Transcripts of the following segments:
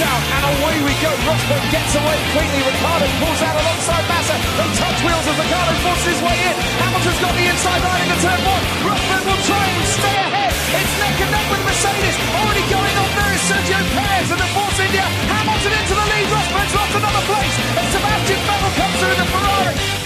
out, and away we go. Rosberg gets away quickly. Ricardo pulls out alongside Massa. They touch wheels as Ricardo forces his way in. Hamilton's got the inside line into turn one. Rosberg will try and stay ahead. It's neck and neck with Mercedes. Already going on there is Sergio Perez and the Force India. Hamilton into the lead. Rosberg's lost another place. And Sebastian Vettel comes through the Ferrari.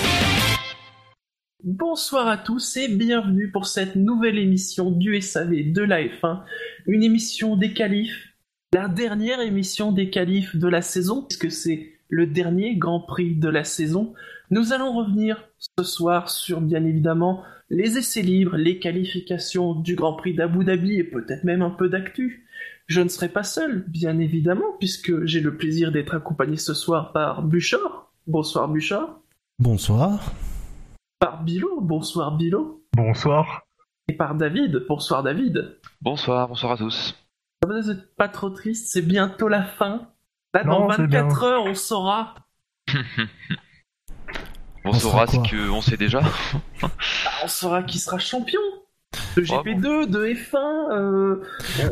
Bonsoir à tous et bienvenue pour cette nouvelle émission du SAV de la F1, une émission des qualifs, la dernière émission des qualifs de la saison, puisque c'est le dernier Grand Prix de la saison. Nous allons revenir ce soir sur bien évidemment les essais libres, les qualifications du Grand Prix d'Abu Dhabi et peut-être même un peu d'actu. Je ne serai pas seul, bien évidemment, puisque j'ai le plaisir d'être accompagné ce soir par Bouchard. Bonsoir Bouchard. Bonsoir. Par Bilo. Bonsoir Bilo. Bonsoir. Et par David. Bonsoir David. Bonsoir, bonsoir à tous. Vous n'êtes pas trop triste, c'est bientôt la fin. Là, Non, dans c'est 24 bien. heures, on saura. On, On saura ce quoi qu'on sait déjà. Ah, on saura qui sera champion. De GP2, de F1. Euh...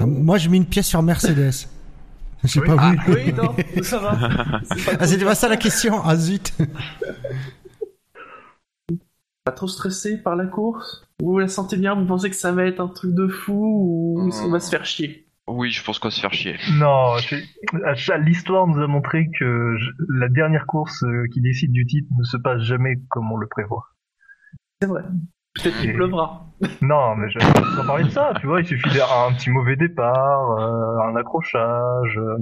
Ah, Moi, je mets une pièce sur Mercedes. J'ai Oui. pas Ah, vu. oui, non, ça va. C'est pas, Ah, trop, c'était pas ça la question. Ah, zut. pas trop stressé par la course? Vous la sentez bien Vous pensez que ça va être un truc de fou ou on va se faire chier? Oui, je pense qu'on va se faire chier. Non, l'histoire nous a montré que je- la dernière course euh, qui décide du titre ne se passe jamais comme on le prévoit. C'est vrai. Peut-être qu'il Et- pleuvra. Non, mais je sans parler de ça, tu vois, il suffit d'un petit mauvais départ, euh, un accrochage. euh,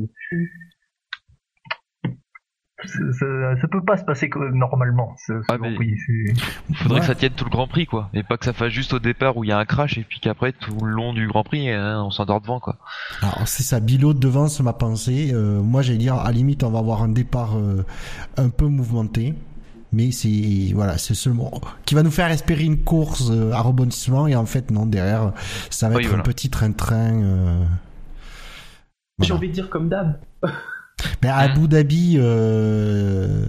ça, peut pas se passer comme normalement. ce- Ah, Grand mais- Prix, c'est- Faudrait Ouais. que ça tienne tout le Grand Prix, quoi. Et pas que ça fasse juste au départ où il y a un crash et puis qu'après, tout le long du Grand Prix, hein, on s'endort devant, quoi. Alors, c'est ça. Bilo devance ma pensée. Euh, moi, j'allais dire, à la limite, on va avoir un départ euh, un peu mouvementé. Mais c'est, voilà, c'est seulement, qui va nous faire espérer une course euh, à rebondissement. Et en fait, non, derrière, ça va Oui, être voilà. un petit train-train. euh, J'ai envie de dire comme d'hab. Mais à Abu Dhabi, euh, euh,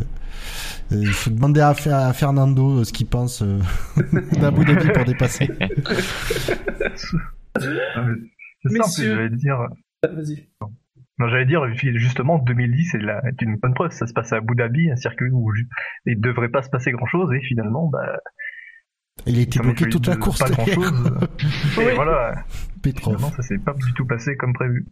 il faut demander à, Fer- à Fernando euh, ce qu'il pense euh, d'Abu Dhabi pour dépasser. Ah, c'est ça, j'allais dire. Ah, Vas-y. Non, j'allais dire, justement, 2010 est, la- est une bonne preuve. Ça se passe à Abu Dhabi, un circuit où il devrait pas se passer grand chose, et finalement, bah, Il a été comme il bloqué toute la course pas grand derrière. chose. et Oui. voilà, Petrov. finalement, ça s'est pas du tout passé comme prévu.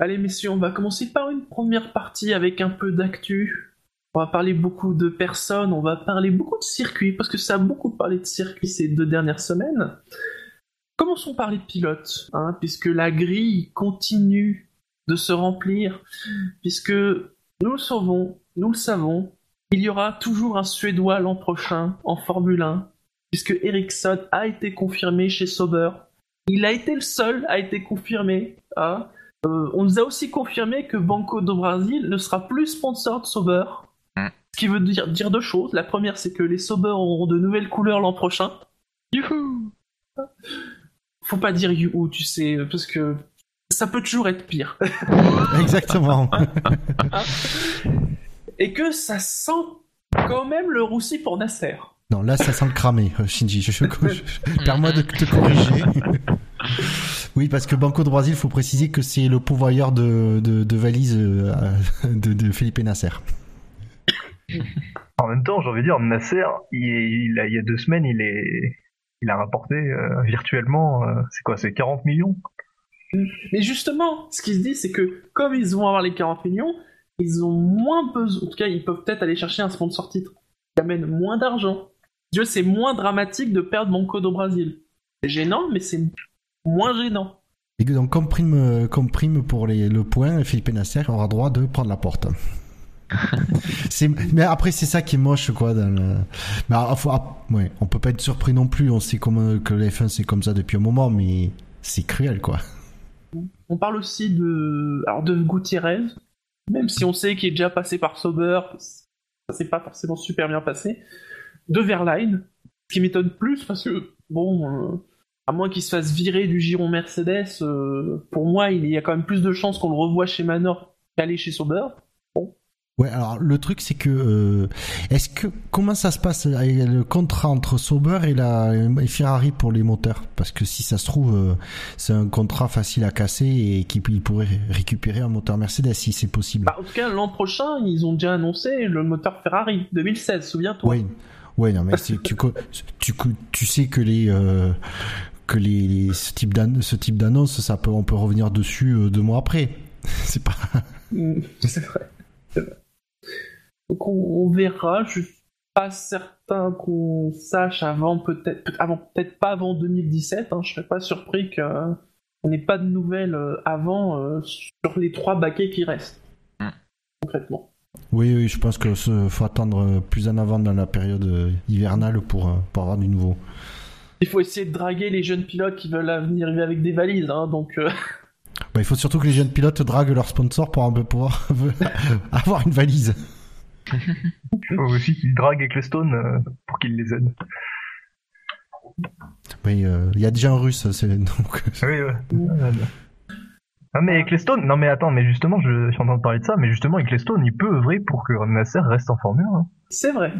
Allez messieurs, on va commencer par une première partie avec un peu d'actu. On va parler beaucoup de personnes, on va parler beaucoup de circuits, parce que ça a beaucoup parlé de circuits ces deux dernières semaines. Commençons par les pilotes, hein, puisque la grille continue de se remplir, puisque nous le savons, nous le savons, il y aura toujours un Suédois l'an prochain en Formule 1, puisque Ericsson a été confirmé chez Sauber. Il a été le seul à été confirmé. Hein. Euh, on nous a aussi confirmé que Banco do Brasil ne sera plus sponsor de Sauber. Mm. Ce qui veut dire, dire deux choses. La première, c'est que les Sauber auront de nouvelles couleurs l'an prochain. Youhou Faut pas dire youhou, tu sais, parce que ça peut toujours être pire. Exactement. Et que ça sent quand même le roussi pour Nasser. Non, là, ça sent le cramé, euh, Shinji. Je, je, je- Permets de te corriger. Oui, parce que Banco de Brasil, faut préciser que c'est le pourvoyeur de, de, de valises euh, de, de Felipe Nasser. En même temps, j'ai envie de dire, Nasser, il, il a, il y a deux semaines, il est, il a rapporté euh, virtuellement, euh, c'est quoi, c'est 40 millions? Mais justement, ce qui se dit, c'est que comme ils vont avoir les 40 millions, ils ont moins besoin. En tout cas, ils peuvent peut-être aller chercher un sponsor titre qui amène moins d'argent. Dieu, c'est moins dramatique de perdre Banco do Brasil. C'est gênant, mais c'est moins gênant. Et donc, comme prime, euh, comme prime pour les, le point, Felipe Nasser aura droit de prendre la porte. mais après, c'est ça qui est moche, quoi. Dans le... Mais faut- ah, ouais, on peut pas être surpris non plus. On sait comment que les F1 c'est comme ça depuis un moment, mais c'est cruel, quoi. On parle aussi de, alors de Gutiérrez, même si on sait qu'il est déjà passé par Sauber, ça s'est pas forcément super bien passé. De Verline, ce qui m'étonne plus parce que, bon, euh, à moins qu'il se fasse virer du giron Mercedes, euh, pour moi, il y a quand même plus de chances qu'on le revoie chez Manor qu'aller chez Sauber. Bon, Ouais, alors le truc c'est que euh, est-ce que comment ça se passe? Avec le contrat entre Sauber et la et Ferrari pour les moteurs? Parce que si ça se trouve euh, c'est un contrat facile à casser et qu'il pourrait récupérer un moteur Mercedes si c'est possible. Bah, en tout cas, l'an prochain, ils ont déjà annoncé le moteur Ferrari 2016, souviens-toi. Oui, ouais, non mais tu, tu tu sais que les euh, que les, les- ce type d'ann- ce type d'annonce ça peut on peut revenir dessus euh, deux mois après. C'est pas Mm, C'est vrai. Donc on, on verra. Je suis pas certain qu'on sache avant peut-être, peut- avant peut-être pas avant 2017. Hein, je serais pas surpris qu'on n'ait pas de nouvelles euh, avant euh, sur les trois baquets qui restent. Mm. Concrètement. Oui, oui, je pense que ce- faut attendre euh, plus en avant dans la période euh, hivernale pour, euh, pour avoir du nouveau. Il faut essayer de draguer les jeunes pilotes qui veulent venir arriver avec des valises. Hein, donc euh, Bah, il faut surtout que les jeunes pilotes draguent leurs sponsors pour un peu pouvoir avoir une valise. Il faut aussi qu'ils draguent Ecclestone euh, pour qu'ils les aident. Oui, euh, il y a déjà un russe, c'est donc. Oui, ouais. Ah mais Ecclestone, non mais attends, mais justement, je, je suis en train de parler de ça, mais justement Ecclestone, il peut œuvrer pour que Nasser reste en Formule 1. hein. C'est vrai.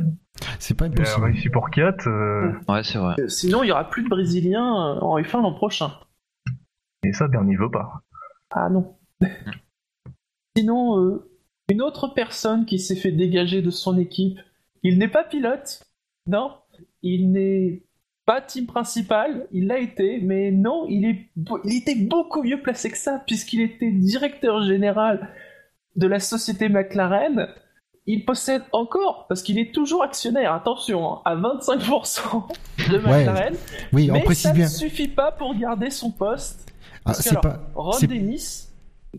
C'est pas Il a impossible. réussi pour Kiat, euh, Ouais, c'est vrai. Euh, Sinon, il y aura plus de Brésiliens euh, en F1 l'an prochain. et ça, Bernie veut pas. Ah non. Sinon, euh, une autre personne qui s'est fait dégager de son équipe, il n'est pas pilote, non, il n'est pas team principal, il l'a été, mais non, il, est, il était beaucoup mieux placé que ça, puisqu'il était directeur général de la société McLaren. Il possède encore, parce qu'il est toujours actionnaire, attention, hein, à 25% de McLaren, Oui, on mais précise ça bien. ne suffit pas pour garder son poste. Ah, c'est pas. Ron Dennis.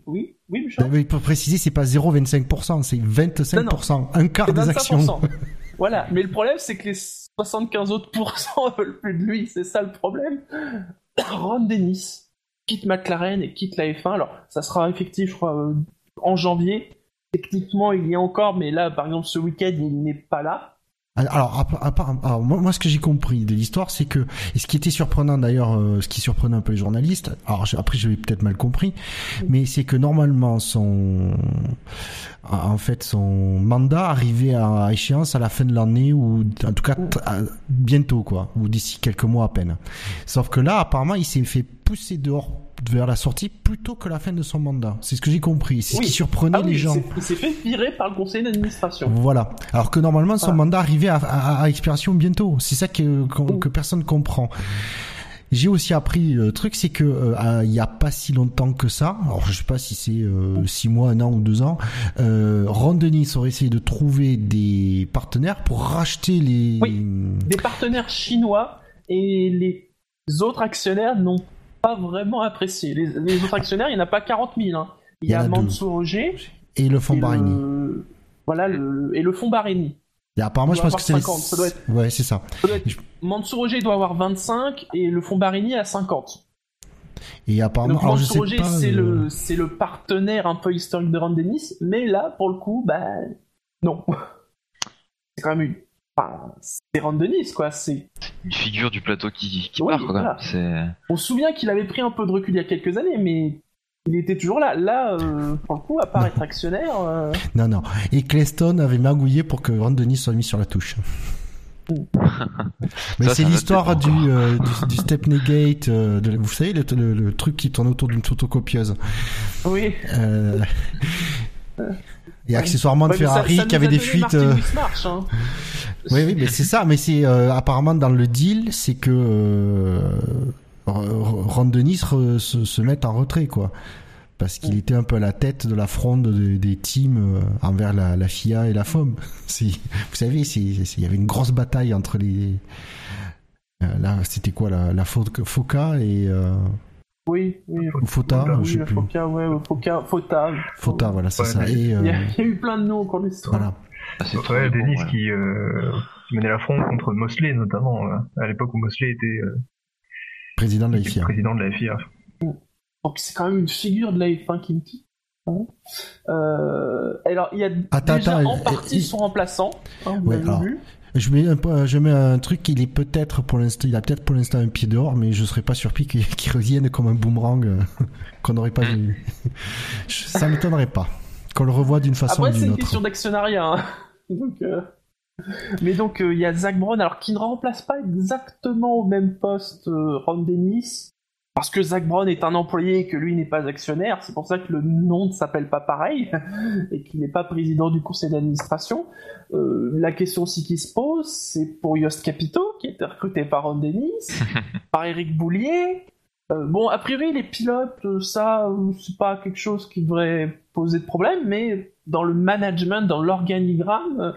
Oui, oui, Bouchard. Oui, pour préciser, c'est pas 0,25%, c'est 25%, un quart des actions. 25%. voilà, mais le problème, c'est que les 75 autres pourcents veulent plus de lui, c'est ça le problème. Ron Dennis quitte McLaren et quitte la F1. Alors, ça sera effectif, je crois, euh, en janvier. Techniquement, il y est encore, mais là, par exemple, ce week-end, il n'est pas là. Alors, à alors, moi, moi, ce que j'ai compris de l'histoire, c'est que, et ce qui était surprenant d'ailleurs, euh, ce qui surprenait un peu les journalistes, alors je- après j'avais peut-être mal compris, mais c'est que normalement son, en fait, son mandat arrivait à échéance à la fin de l'année ou en tout cas à- bientôt quoi, ou d'ici quelques mois à peine. Sauf que là, apparemment, il s'est fait pousser dehors vers la sortie plutôt que la fin de son mandat. C'est ce que j'ai compris. C'est Oui. ce qui surprenait Ah oui, les gens. il s'est fait virer par le conseil d'administration. Voilà. Alors que normalement son mandat arrivait à, à- à expiration bientôt. C'est ça que, qu'on- que personne comprend. J'ai aussi appris le truc, c'est que euh, il y a pas si longtemps que ça. Alors je sais pas si c'est euh, six mois, un an ou deux ans. Euh, Ron Dennis aurait essayé de trouver des partenaires pour racheter les. Des partenaires chinois et les autres actionnaires n'ont pas vraiment apprécié. Les, les autres actionnaires, il n'y en a pas 40 000. hein. Il y, Il y a a. Mansour Roger Et le fonds Barini. le... Voilà, le... et le fonds Barini. Et apparemment, je pense que c'est. 50, ça doit être- Ouais, c'est ça. Ça doit être- Mansour Roger doit avoir 25 et le fonds Barini à 50. Et apparemment, Donc alors je Mansour sais Roger, pas. c'est euh, le, c'est le partenaire un peu historique de Ron Dennis, mais là, pour le coup, bah, non. C'est quand même une. Enfin, c'est Ron Dennis, quoi. C'est... Une figure du plateau qui, qui Oui, part, quoi. voilà. C'est... On se souvient qu'il avait pris un peu de recul il y a quelques années, mais il était toujours là. Là, euh, pour le coup, à part être actionnaire, euh, Non, non. Et Cleston avait magouillé pour que Ron Denis soit mis sur la touche. Mais Ça, c'est l'histoire du, euh, du, du Stepney Gate, euh, de- vous savez, le, le- le truc qui tourne autour d'une photocopieuse. oui. Euh, et accessoirement de Ouais, ça- Ferrari ça qui avait des fuites. Euh, hein. Oui, oui, mais c'est ça. Mais c'est euh, apparemment dans le deal, c'est que euh, Ron Denis se, se met en retrait, quoi. Parce qu'il était un peu à la tête de la fronde des, des teams euh, envers la, la FIA et la FOM. Vous savez, il y avait une grosse bataille entre les. là, c'était quoi la, la Fo- Foca et euh, Oui, oui. ou Fota, oui, je sais plus. Ouais, Fota. Fota, voilà, c'est Ouais, ça. mais- Et Il y, a, euh, il y a eu plein de noms au cours de l'histoire. voilà. Ah, c'est Ouais, bon, ouais. qui, euh, qui menait la fronde contre Mosley notamment, euh, à l'époque où Mosley était euh, Président de la FIA. président de la FIA. Donc c'est quand même une figure de la F1 qui me quitte. hein. Euh, alors il y a Attends, déjà attends, en partie son remplaçant. hein, vous Ouais, l'avez alors, vu. Je mets un, peu- je mets un truc, il est peut-être pour l'instant, il a peut-être pour l'instant un pied dehors, mais je serais pas surpris qu'il revienne comme un boomerang euh, qu'on n'aurait pas vu. Je- Ça m'étonnerait pas. qu'on le revoit d'une façon Après, ou c'est d'une une autre. question d'actionnariat. hein. Donc, euh, Mais donc, euh, il y a Zach Brown, alors qui ne remplace pas exactement au même poste Ron Dennis, parce que Zach Brown est un employé et que lui n'est pas actionnaire. C'est pour ça que le nom ne s'appelle pas pareil et qu'il n'est pas président du conseil d'administration. Euh, la question aussi qui se pose, c'est pour Yost Capito, qui a été recruté par Ron Dennis, par Eric Boulier. Euh, bon, a priori, les pilotes, ça, c'est pas quelque chose qui devrait poser de problème, mais dans le management, dans l'organigramme, euh,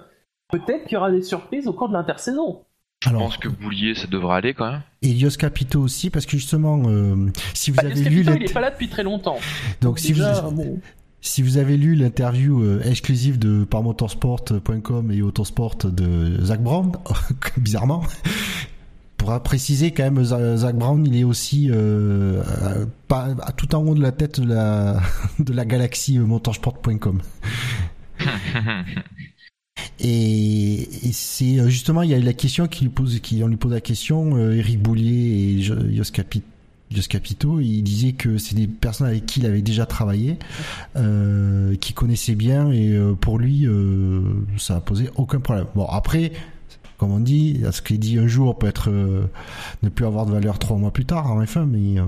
peut-être qu'il y aura des surprises au cours de l'intersaison. Je Alors, pense que Boulier, ça devrait aller quand même. et Yos Capito aussi, parce que justement, euh, si vous Bah, avez Yost lu Capito, il est pas là depuis très longtemps. donc si Déjà, vous bon, si vous avez lu l'interview euh, exclusive de par motorsport.com et autosport de Zach Brown, bizarrement, pour préciser quand même, Za- Zach Brown, il est aussi euh, euh, pas, à tout en haut de la tête de la de la galaxie euh, motorsport.com. Et, c'est euh, justement, il y a la question qui lui pose, qui on lui pose la question, euh, Eric Boulier et Jo- Jos Capi- Jos Capito, il disait que c'est des personnes avec qui il avait déjà travaillé, euh, qui connaissait bien et euh, pour lui, euh, ça a posé aucun problème. Bon après, comme on dit, ce qui est dit un jour peut être ne plus avoir de valeur trois mois plus tard en F1, mais euh,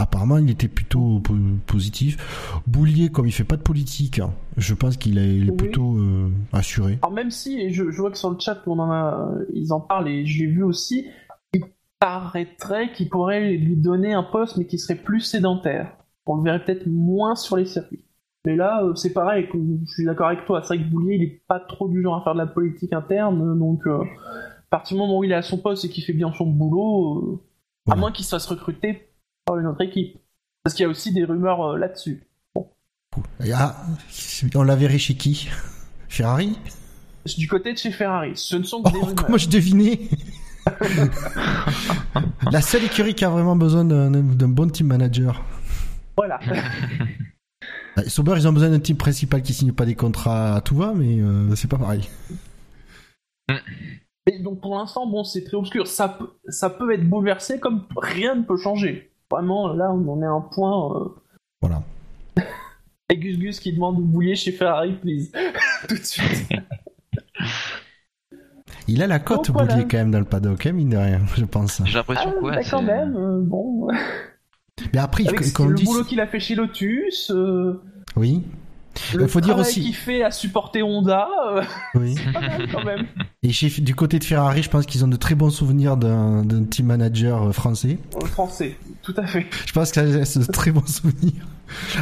apparemment il était plutôt po- positif. Boulier, comme il fait pas de politique, hein, je pense qu'il est, il est Oui. plutôt euh, assuré. Alors même si, et je, je vois que sur le chat on en a, ils en parlent et je l'ai vu aussi, il paraîtrait qu'il pourrait lui donner un poste mais qui serait plus sédentaire. On le verrait peut-être moins sur les circuits. Mais là, euh, c'est pareil, je suis d'accord avec toi, c'est vrai que Boulier il est pas trop du genre à faire de la politique interne, donc euh, à partir du moment où il est à son poste et qu'il fait bien son boulot, euh, à moins qu'il se fasse recruter par une autre équipe. Parce qu'il y a aussi des rumeurs euh, là-dessus. Ah, on la verrait chez qui? Ferrari? Du côté de chez Ferrari, ce ne sont que Oh, des rumeurs. comment je devinais? La seule écurie qui a vraiment besoin d'un bon team manager. Voilà. Euh, Sauber, ils ont besoin d'un team principal qui signe pas des contrats à tout va, mais euh, c'est pas pareil. Et donc pour l'instant, bon, c'est très obscur. Ça peut, ça peut être bouleversé comme rien ne peut changer. Vraiment, là, on en est à un point. Euh... Voilà. Et Gus Gus qui demande de boulier chez Ferrari, please. Tout de suite. Il a la cote, voilà. Boulier, quand même, dans le paddock, hein, mine de rien, je pense. J'ai l'impression Ah, que ouais, bah, quand même, euh, bon. Mais après, Avec il- comme le dit, boulot qu'il a fait chez Lotus, euh, oui, le Il faut dire aussi- qu'il fait à supporter Honda, euh, oui. pas mal quand même. Et chez, du côté de Ferrari, je pense qu'ils ont de très bons souvenirs d'un d'un team manager euh, français. En français, tout à fait. Je pense que c'est de très bons souvenirs.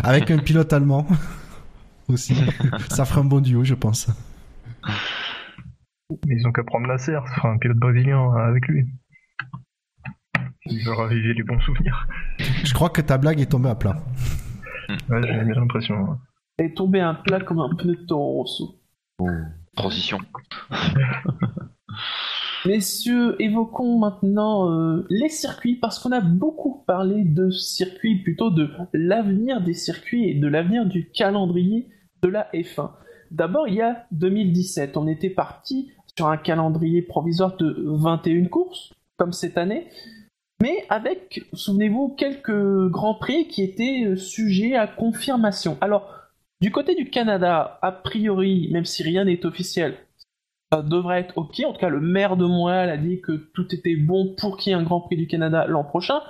Avec un pilote allemand aussi. Ça ferait un bon duo, je pense. Mais ils ont qu'à prendre Nasser, ce sera un pilote brésilien euh, avec lui. Il va raviver les bons souvenirs. Je crois que ta blague est tombée à plat. Ouais, j'ai bien l'impression. Est tombé un plat comme un pneu de Toro Rosso. Transition. Messieurs, évoquons maintenant euh, les circuits parce qu'on a beaucoup parlé de circuits, plutôt de l'avenir des circuits et de l'avenir du calendrier de la F1. D'abord, il y a 2017, on était parti sur un calendrier provisoire de 21 courses, comme cette année, mais avec, souvenez-vous, quelques grands prix qui étaient euh, sujets à confirmation. Alors, du côté du Canada, a priori, même si rien n'est officiel, ça devrait être ok. En tout cas, le maire de Montréal a dit que tout était bon pour qu'il y ait un Grand Prix du Canada l'an prochain.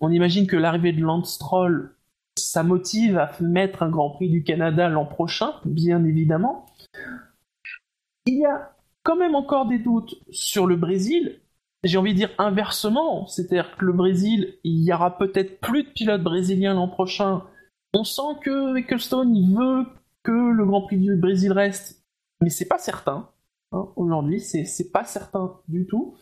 On imagine que l'arrivée de Lance Stroll, ça motive à mettre un Grand Prix du Canada l'an prochain, bien évidemment. Il y a quand même encore des doutes sur le Brésil. J'ai envie de dire inversement, c'est-à-dire que le Brésil, il y aura peut-être plus de pilotes brésiliens l'an prochain. On sent que Ecclestone, il veut que le Grand Prix du Brésil reste, mais c'est pas certain. hein, Aujourd'hui, c'est pas certain du tout.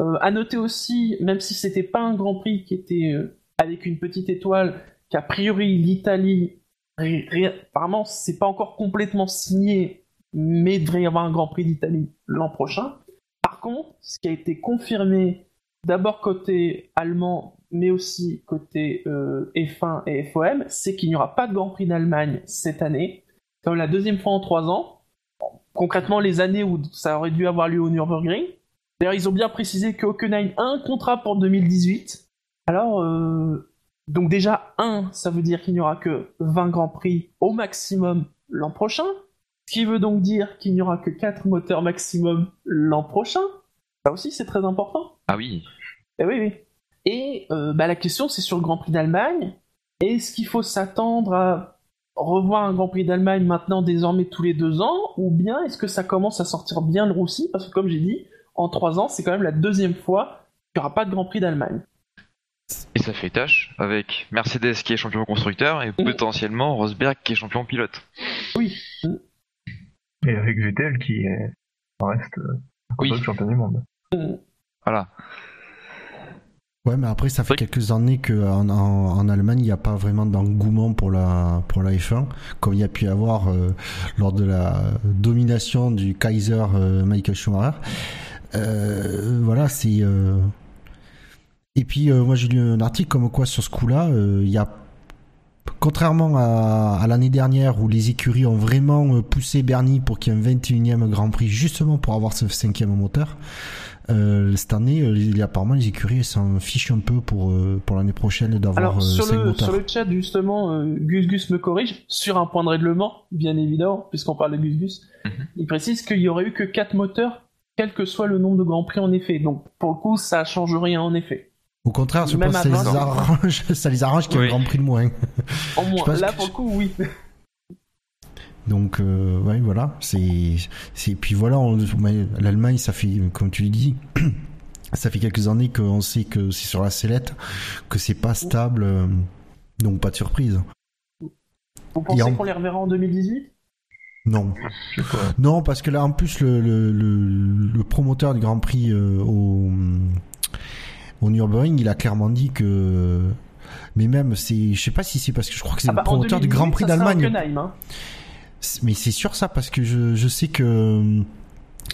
Euh, à noter aussi, même si c'était pas un Grand Prix qui était euh, avec une petite étoile, qu'a priori l'Italie, apparemment c'est pas encore complètement signé, mais devrait y avoir un Grand Prix d'Italie l'an prochain. Par contre, ce qui a été confirmé d'abord côté allemand, mais aussi côté euh, F1 et FOM, c'est qu'il n'y aura pas de Grand Prix d'Allemagne cette année, comme la deuxième fois en trois ans. Concrètement, les années où ça aurait dû avoir lieu au Nürburgring. D'ailleurs, ils ont bien précisé que Hockenheim a un contrat pour 2018. Alors, euh, Donc déjà, un, ça veut dire qu'il n'y aura que 20 Grands Prix au maximum l'an prochain. Ce qui veut donc dire qu'il n'y aura que 4 moteurs maximum l'an prochain. Ça aussi, c'est très important. Ah oui. Eh oui, oui. Et euh, bah, la question, c'est sur le Grand Prix d'Allemagne. Est-ce qu'il faut s'attendre à revoir un Grand Prix d'Allemagne maintenant désormais tous les deux ans? Ou bien est-ce que ça commence à sortir bien le roussi? Parce que comme j'ai dit, en trois ans, c'est quand même la deuxième fois qu'il n'y aura pas de Grand Prix d'Allemagne. Et ça fait tâche avec Mercedes qui est champion constructeur et potentiellement Rosberg qui est champion pilote. Oui. Et avec Vettel qui est... reste Oui. champion du monde. Voilà. Ouais, mais après, ça fait Oui. quelques années qu'en en, en Allemagne, il n'y a pas vraiment d'engouement pour la, pour la F1, comme il y a pu y avoir euh, lors de la domination du Kaiser euh, Michael Schumacher. Euh, voilà, c'est. Et puis, moi, j'ai lu un article comme quoi, sur ce coup-là, il y a. Contrairement à, à l'année dernière où les écuries ont vraiment poussé Bernie pour qu'il y ait un 21e Grand Prix justement pour avoir ce cinquième moteur, euh, cette année, euh, les- apparemment, les écuries s'en fichent un peu pour, euh, pour l'année prochaine d'avoir Alors sur cinq le, moteurs. sur le chat justement, euh, Gus Gus me corrige sur un point de règlement, bien évidemment, puisqu'on parle de Gus Gus. Mhm. Il précise qu'il y aurait eu que 4 moteurs, quel que soit le nombre de grands prix en effet. Donc pour le coup, ça change rien en effet. Au contraire, je Même pense que à ça les 20 ans. arrange, ça les arrange qu'il y ait un Grand Prix de moins. En moins. Là que- pour le coup, oui. Donc, euh, ouais, voilà. C'est, c'est, puis voilà, on- l'Allemagne, ça fait, comme tu dis, ça fait quelques années qu'on sait que c'est sur la sellette, que c'est pas stable, euh, donc pas de surprise. Vous pensez en- qu'on les reverra en 2018 Non. Non, parce que là, en plus, le, le, le, le promoteur du Grand Prix euh, au, au Nürburgring, il a clairement dit que. Mais même, c'est, je sais pas si c'est parce que je crois que c'est Ah le bah, promoteur du 2018, Grand Prix d'Allemagne. Hein. Mais c'est sûr ça parce que je, je sais que euh,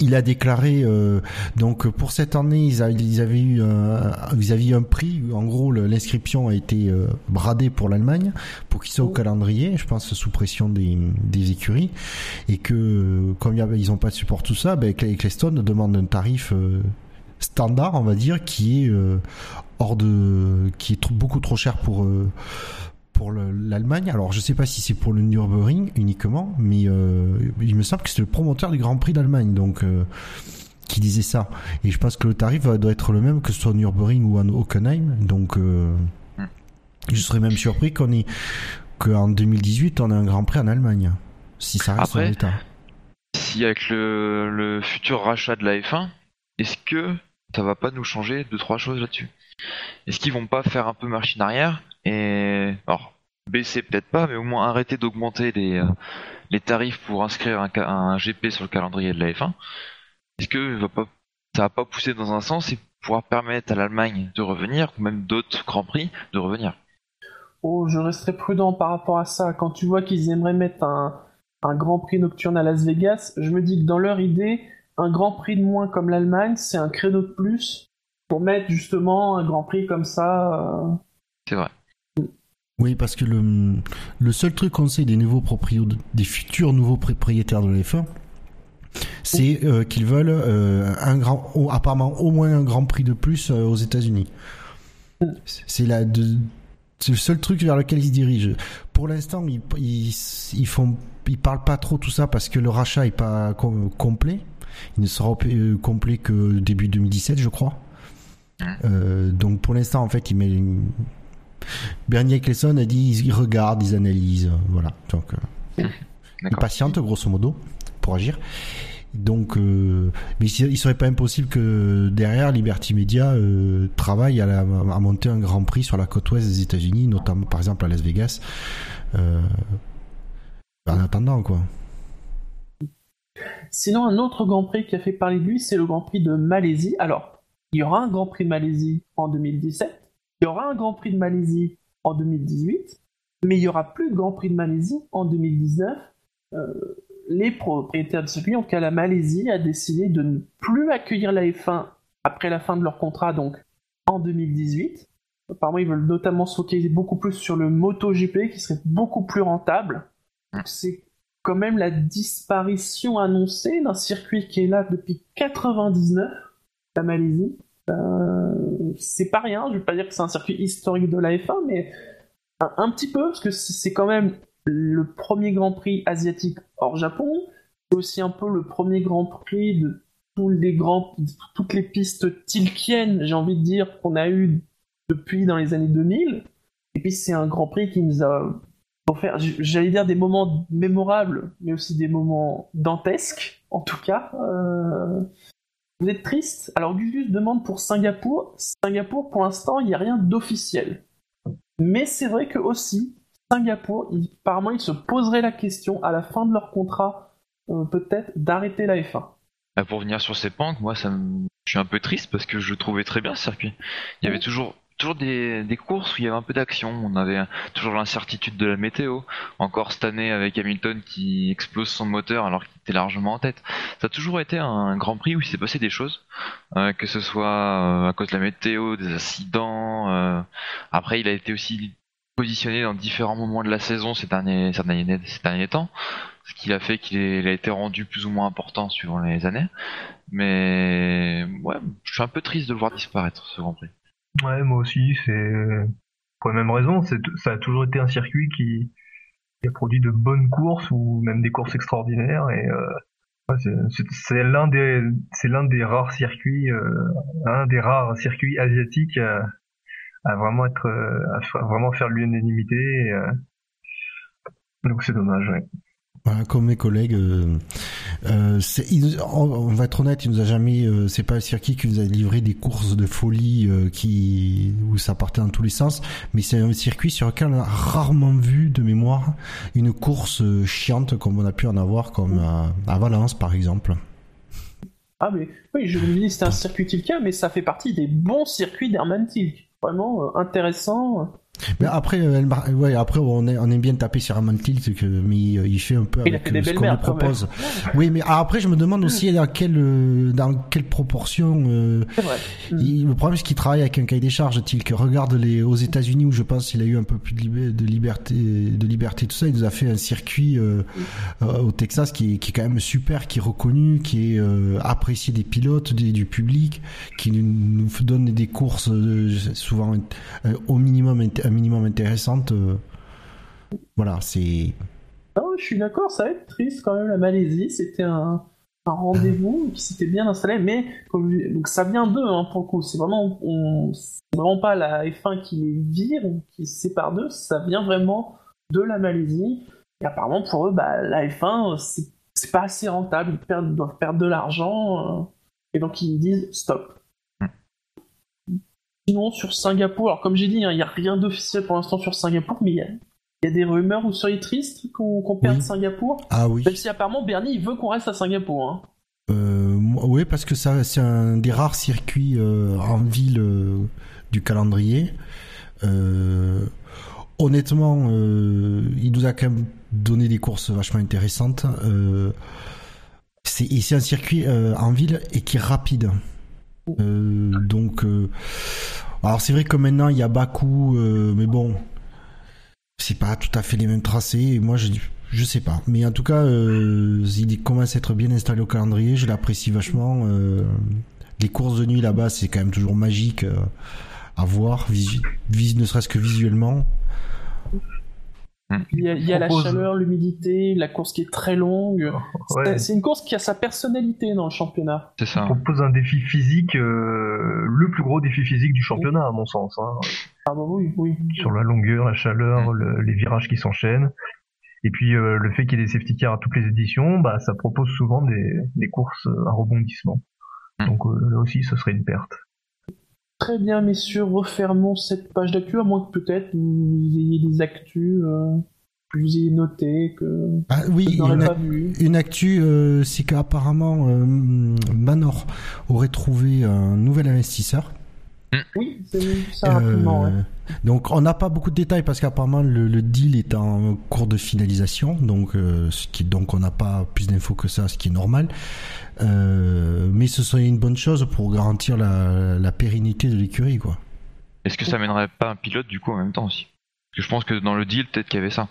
il a déclaré euh, donc pour cette année ils, a- ils avaient eu un, ils avaient eu un prix. En gros l'inscription a été euh, bradée pour l'Allemagne pour qu'il soit au calendrier je pense sous pression des, des écuries. Et que comme ils ont pas de support tout ça ben demande un tarif euh, standard on va dire qui est euh, hors de qui est trop- beaucoup trop cher pour euh, pour le- l'Allemagne. Alors je sais pas si c'est pour le Nürburgring uniquement, mais euh, il me semble que c'est le promoteur du Grand Prix d'Allemagne donc euh, qui disait ça. Et je pense que le tarif euh, doit être le même que ce soit au Nürburgring ou à Hockenheim. Donc euh, je serais même surpris qu'on ait qu'en 2018 on ait un Grand Prix en Allemagne si ça reste Après, en état. Si avec le, le futur rachat de la F1, est-ce que ça va pas nous changer deux trois choses là-dessus? Est-ce qu'ils vont pas faire un peu machine arrière? Et alors baisser peut-être pas, mais au moins arrêter d'augmenter les euh, les tarifs pour inscrire un, GP sur le calendrier de la F1 Est-ce que va pas ça va pas pousser dans un sens et pouvoir permettre à l'Allemagne de revenir ou même d'autres grands prix de revenir? Oh, je resterai prudent par rapport à ça. Quand tu vois qu'ils aimeraient mettre un, un Grand Prix nocturne à Las Vegas, je me dis que dans leur idée, un Grand Prix de moins comme l'Allemagne, c'est un créneau de plus pour mettre justement un Grand Prix comme ça. euh, C'est vrai. Oui, parce que le, le seul truc qu'on sait des nouveaux propriétaires, des futurs nouveaux propriétaires de la F1, c'est euh, qu'ils veulent euh, un grand, apparemment au moins un grand prix de plus euh, aux États-Unis. C'est la, de- c'est le seul truc vers lequel ils se dirigent. Pour l'instant, ils, ils, ils font, ils parlent pas trop tout ça parce que le rachat est pas com- complet. Il ne sera complet que début 2017, je crois. Donc pour l'instant, en fait, il met Bernier Eccleston a dit ils regardent, ils analysent, voilà. Donc, euh, ils D'accord. patientent grosso modo pour agir. Donc, euh, mais il il serait pas impossible que derrière Liberty Media euh, travaille à, la- à monter un Grand Prix sur la côte ouest des États-Unis, notamment par exemple à Las Vegas. Euh, en attendant, quoi. Sinon, un autre Grand Prix qui a fait parler de lui, c'est le Grand Prix de Malaisie. Alors, il y aura un Grand Prix de Malaisie en 2017, il y aura un Grand Prix de Malaisie en 2018, mais il y aura plus de Grand Prix de Malaisie en 2019. Euh, les propriétaires de circuit, en cas la Malaisie, a décidé de ne plus accueillir la F1 après la fin de leur contrat, donc en 2018. Apparemment, ils veulent notamment se focaliser beaucoup plus sur le MotoGP, qui serait beaucoup plus rentable. C'est quand même la disparition annoncée d'un circuit qui est là depuis 99, la Malaisie. Euh, c'est pas rien. Je vais pas dire que c'est un circuit historique de la F1, mais un, petit peu parce que c'est quand même le premier Grand Prix asiatique hors Japon. C'est aussi un peu le premier Grand Prix de tous les grands, toutes les pistes tilkiennes, j'ai envie de dire, qu'on a eu depuis dans les années 2000. Et puis c'est un Grand Prix qui nous a offert, j'allais dire des moments mémorables, mais aussi des moments dantesques, en tout cas. Euh, Vous êtes triste? Alors Gugus demande pour Singapour. Singapour, pour l'instant, il n'y a rien d'officiel. Mais c'est vrai que aussi, Singapour, il- apparemment, ils se poseraient la question à la fin de leur contrat, euh, peut-être, d'arrêter la F1. Bah, pour venir sur ces pentes, moi, ça me... je suis un peu triste parce que je trouvais très bien ce circuit. Il y avait toujours, toujours des, courses où il y avait un peu d'action. On avait toujours l'incertitude de la météo. Encore cette année avec Hamilton qui explose son moteur alors qu'il était largement en tête. Ça a toujours été un Grand Prix où il s'est passé des choses, euh, que ce soit euh, à cause de la météo, des accidents. euh. Après, il a été aussi positionné dans différents moments de la saison ces derniers, ces derniers, ces derniers temps, ce qui a fait qu'il a été rendu plus ou moins important suivant les années. Mais ouais, je suis un peu triste de le voir disparaître ce Grand Prix. Ouais, moi aussi, c'est pour la même raison. Ça a toujours été un circuit qui, a produit de bonnes courses ou même des courses extraordinaires. Et euh, c'est- l'un des rares circuits, euh, un des rares circuits asiatiques à, vraiment être euh, à vraiment faire l'unanimité. euh, donc c'est dommage. Voilà, comme mes collègues, euh, c'est- on, va être honnête, il nous a jamais, euh, c'est pas circuit qui nous a livré des courses de folie euh, qui où ça partait dans tous les sens, mais c'est un circuit sur lequel on a rarement vu de mémoire une course chiante comme on a pu en avoir comme à, Valence par exemple. Ah, mais oui, je me dis c'était un circuit Tilka, mais ça fait partie des bons circuits d'Herman Tilk. Vraiment intéressant. Mais après, euh, elle ouais, après on, est, on aime bien taper sur Amon Tilt, que, mais euh, il fait un peu avec euh, ce qu'on lui propose. Oui, mais après je me demande aussi dans quelle, dans quelle proportion. euh. Mm. il- le problème c'est qu'il travaille avec un cahier des charges. Tilk regarde les aux États-Unis où je pense qu'il a eu un peu plus de, liberté, de liberté tout ça. Il nous a fait un circuit euh, euh, au Texas qui est, qui est quand même super, qui est reconnu, qui est apprécié des pilotes, des- du public, qui nous, nous donne des courses souvent au minimum int- un minimum intéressantes. euh. voilà, c'est Non, je suis d'accord, ça va être triste quand même la Malaisie. C'était un, rendez-vous qui s'était bien installé, mais comme donc ça vient d'eux hein, pour le coup. C'est vraiment, on- vraiment pas la F1 qui les vire ou qui se sépare d'eux. Ça vient vraiment de la Malaisie. Et apparemment pour eux, bah, la F1 c'est pas assez rentable. Ils, perdent, doivent perdre de l'argent euh, et donc ils disent stop. Sinon sur Singapour, alors comme j'ai dit, hein, il n'y a rien d'officiel pour l'instant sur Singapour, mais il y a, il y a des rumeurs, vous seriez triste qu'on perde Oui. Singapour ah oui. Même si apparemment Bernie il veut qu'on reste à Singapour. Hein. Euh, oui, parce que ça, c'est un des rares circuits euh, en ville euh, du calendrier. Euh, honnêtement, il nous a quand même donné des courses vachement intéressantes. C'est, et c'est un circuit en ville et qui est rapide. Euh, donc, euh, alors c'est vrai que maintenant il y a Bakou, euh, mais bon, c'est pas tout à fait les mêmes tracés. Moi, je, je sais pas. Mais en tout cas, il commence à être bien installé au calendrier. Je l'apprécie vachement. Les courses de nuit là-bas, c'est quand même toujours magique à voir, ne serait-ce que visuellement. Il y a, il y a la chaleur, l'humidité, la course qui est très longue. Ouais. C'est- une course qui a sa personnalité dans le championnat. C'est ça. propose un défi physique, euh, le plus gros défi physique du championnat à mon sens. hein. Ah bah oui, oui. Sur la longueur, la chaleur, Mm. le- les virages qui s'enchaînent. Et puis euh, le fait qu'il y ait des safety cars à toutes les éditions, bah ça propose souvent des, des courses euh, à rebondissement. Mm. Donc euh, là aussi, ce serait une perte. Très bien, messieurs, refermons cette page d'actu, à moins que peut-être vous ayez des actus euh, que vous ayez noté, que Ah oui, vous n'aurez une, pas vu. une actu, euh, c'est qu'apparemment euh, Manor aurait trouvé un nouvel investisseur. Oui, c'est ça rapidement. Euh, ouais. Donc on n'a pas beaucoup de détails parce qu'apparemment le, le deal est en cours de finalisation, donc euh, ce qui donc on n'a pas plus d'infos que ça, ce qui est normal. Euh, mais ce serait une bonne chose pour garantir la, la pérennité de l'écurie, quoi. Est-ce que ça mènerait pas un pilote du coup en même temps aussi? Parce que je pense que dans le deal, peut-être qu'il y avait ça.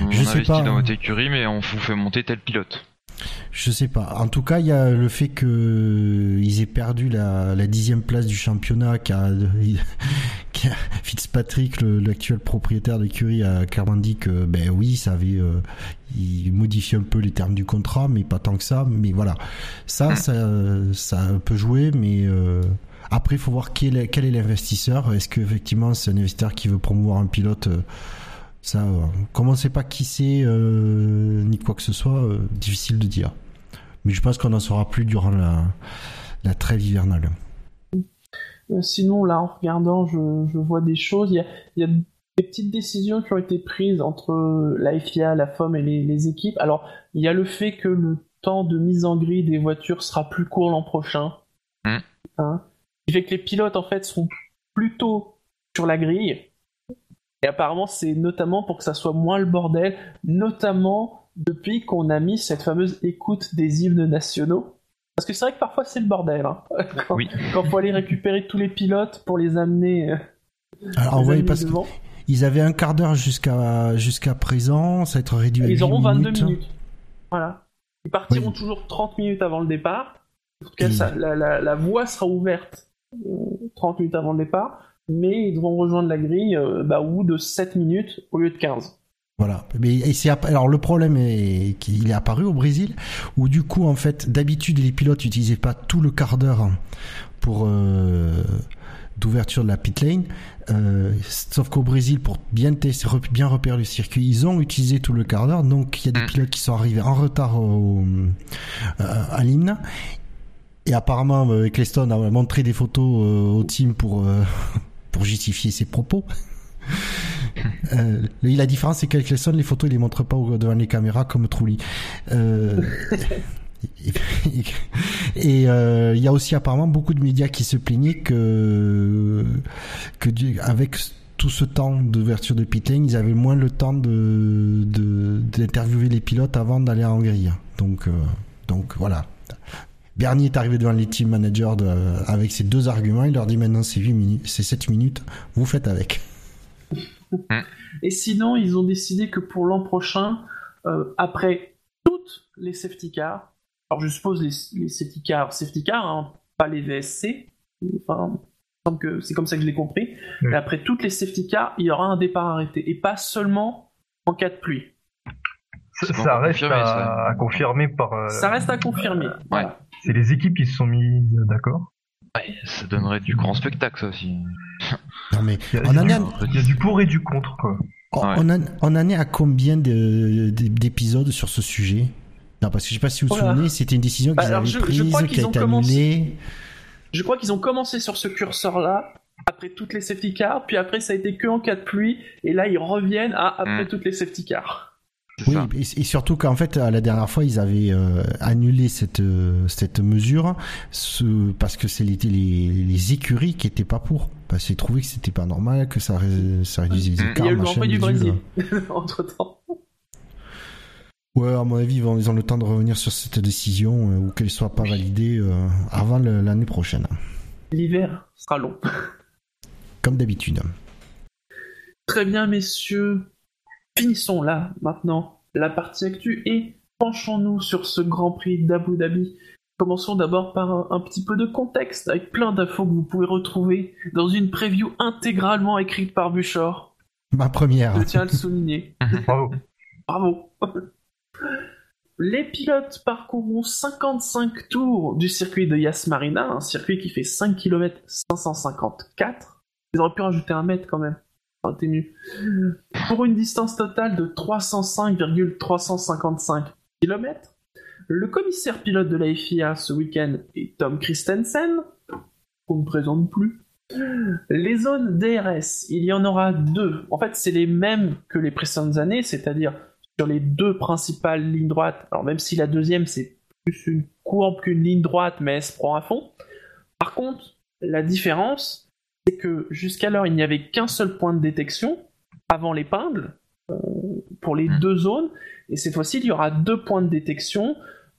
On Je sais investit pas, dans hein. votre écurie, mais on vous fait monter tel pilote. Je sais pas. En tout cas, il y a le fait que ils aient perdu la, la dixième place du championnat, qu'a Fitzpatrick, l'actuel propriétaire de l'écurie, a clairement dit que ben oui, ça avait, euh, il modifie un peu les termes du contrat, mais pas tant que ça. Mais voilà, ça, ça, ça peut jouer, mais euh, après, il faut voir quel est, quel est l'investisseur. Est-ce que effectivement c'est un investisseur qui veut promouvoir un pilote euh, ça, euh, comme on ne sait pas qui c'est euh, ni quoi que ce soit, euh, difficile de dire. Mais je pense qu'on en saura plus durant la, la trêve hivernale. Sinon, là, en regardant, je, je vois des choses. Il y a, il y a des petites décisions qui ont été prises entre la FIA, la FOM et les, les équipes. Alors, il y a le fait que le temps de mise en grille des voitures sera plus court l'an prochain. Mm. Hein. Ce qui fait que les pilotes, en fait, seront plutôt sur la grille. Et apparemment, c'est notamment pour que ça soit moins le bordel, notamment depuis qu'on a mis cette fameuse écoute des hymnes nationaux. Parce que c'est vrai que parfois c'est le bordel. Hein. Quand, Oui. quand faut aller récupérer tous les pilotes pour les amener, euh, Alors, les ouais, amener parce devant. qu'ils avaient un quart d'heure jusqu'à jusqu'à présent, ça va être réduit à Ils huit auront 22 minutes. minutes. Voilà. Ils partiront Oui. toujours 30 minutes avant le départ. En tout cas, Et- ça- la, la- la voie sera ouverte euh, 30 minutes avant le départ, mais ils devront rejoindre la grille euh, bah, au bout de 7 minutes au lieu de 15. Voilà. Mais app- alors le problème est qu'il est apparu au Brésil où du coup en fait d'habitude les pilotes n'utilisaient pas tout le quart d'heure pour euh, d'ouverture de la pit lane. Euh, sauf qu'au Brésil pour bien tester, bien repérer le circuit, ils ont utilisé tout le quart d'heure. Donc il y a des Mm. pilotes qui sont arrivés en retard au, euh, à l'hymne. Et apparemment, Eccleston a montré des photos euh, au team pour euh, pour justifier ses propos. Euh, la différence, c'est qu'avec Eccleston, les photos, il les montre pas devant les caméras comme Trulli. Euh, et euh, il y a aussi apparemment beaucoup de médias qui se plaignaient que, avec tout ce temps d'ouverture de pit lane, ils avaient moins le temps d'interviewer les pilotes avant d'aller en grille. Donc donc voilà. Bernier est arrivé devant les team managers de- avec ses deux arguments. Il leur dit maintenant c'est 8 minutes, c'est 7 minutes. Vous faites avec. Et sinon, ils ont décidé que pour l'an prochain, euh, après toutes les safety cars, alors je suppose les, les safety cars, safety cars, hein, pas les VSC, enfin, que c'est comme ça que je l'ai compris, Oui. mais après toutes les safety cars, il y aura un départ arrêté, et pas seulement en cas de pluie. Ça, C'est ça reste confirmé, à, ça. à confirmer par. euh, Ça reste à confirmer. C'est les équipes qui se sont mis d'accord. Ouais, ça donnerait du grand spectacle, ça aussi. Non mais Il y, a, on il y a en du- y a du pour et du contre, quoi. on, Ouais. on en- on en est à combien de- de- d'épisodes sur ce sujet? Non, parce que je sais pas si vous vous Oh souvenez, c'était une décision Bah, qu'ils alors, avaient je- je prise, crois qui qu'ils a ont été commencé- annulée. Je crois qu'ils ont commencé sur ce curseur-là, après toutes les safety cars, puis après ça a été que en cas de pluie, et là ils reviennent à après Mm. toutes les safety cars. Oui, ça. et, et surtout qu'en fait, à la dernière fois, ils avaient euh, annulé cette euh, cette mesure ce- parce que c'est les, les, les écuries qui étaient pas pour. Parce qu'ils trouvaient que c'était pas normal, que ça, ré- ça réduisait les Mm. Il écarts. y a eu le du. Brésil, entre temps. Ouais, à mon avis, ils, vont- ils ont le temps de revenir sur cette décision euh, ou qu'elle soit pas validée euh, avant l'année prochaine, L'hiver sera long. comme d'habitude. Très bien, messieurs. Finissons là, maintenant, la partie actu et penchons-nous sur ce Grand Prix d'Abu Dhabi. Commençons d'abord par un, un petit peu de contexte, avec plein d'infos que vous pouvez retrouver dans une preview intégralement écrite par Buchor. Ma première. Je tiens à le souligner. Bravo. Bravo. Les pilotes parcourront 55 tours du circuit de Yas Marina, un circuit qui fait 5 km 554. Ils auraient pu rajouter un mètre quand même. Pour une distance totale de 305,355 km. Le commissaire pilote de la FIA ce week-end est Tom Christensen, qu'on ne présente plus. Les zones DRS, il y en aura deux. En fait, c'est les mêmes que les précédentes années, c'est-à-dire sur les deux principales lignes droites. Alors même si la deuxième c'est plus une courbe qu'une ligne droite, mais elle se prend à fond. Par contre, la différence, c'est que jusqu'alors il n'y avait qu'un seul point de détection avant l'épingle euh, pour les Hmm. deux zones, et cette fois-ci il y aura deux points de détection.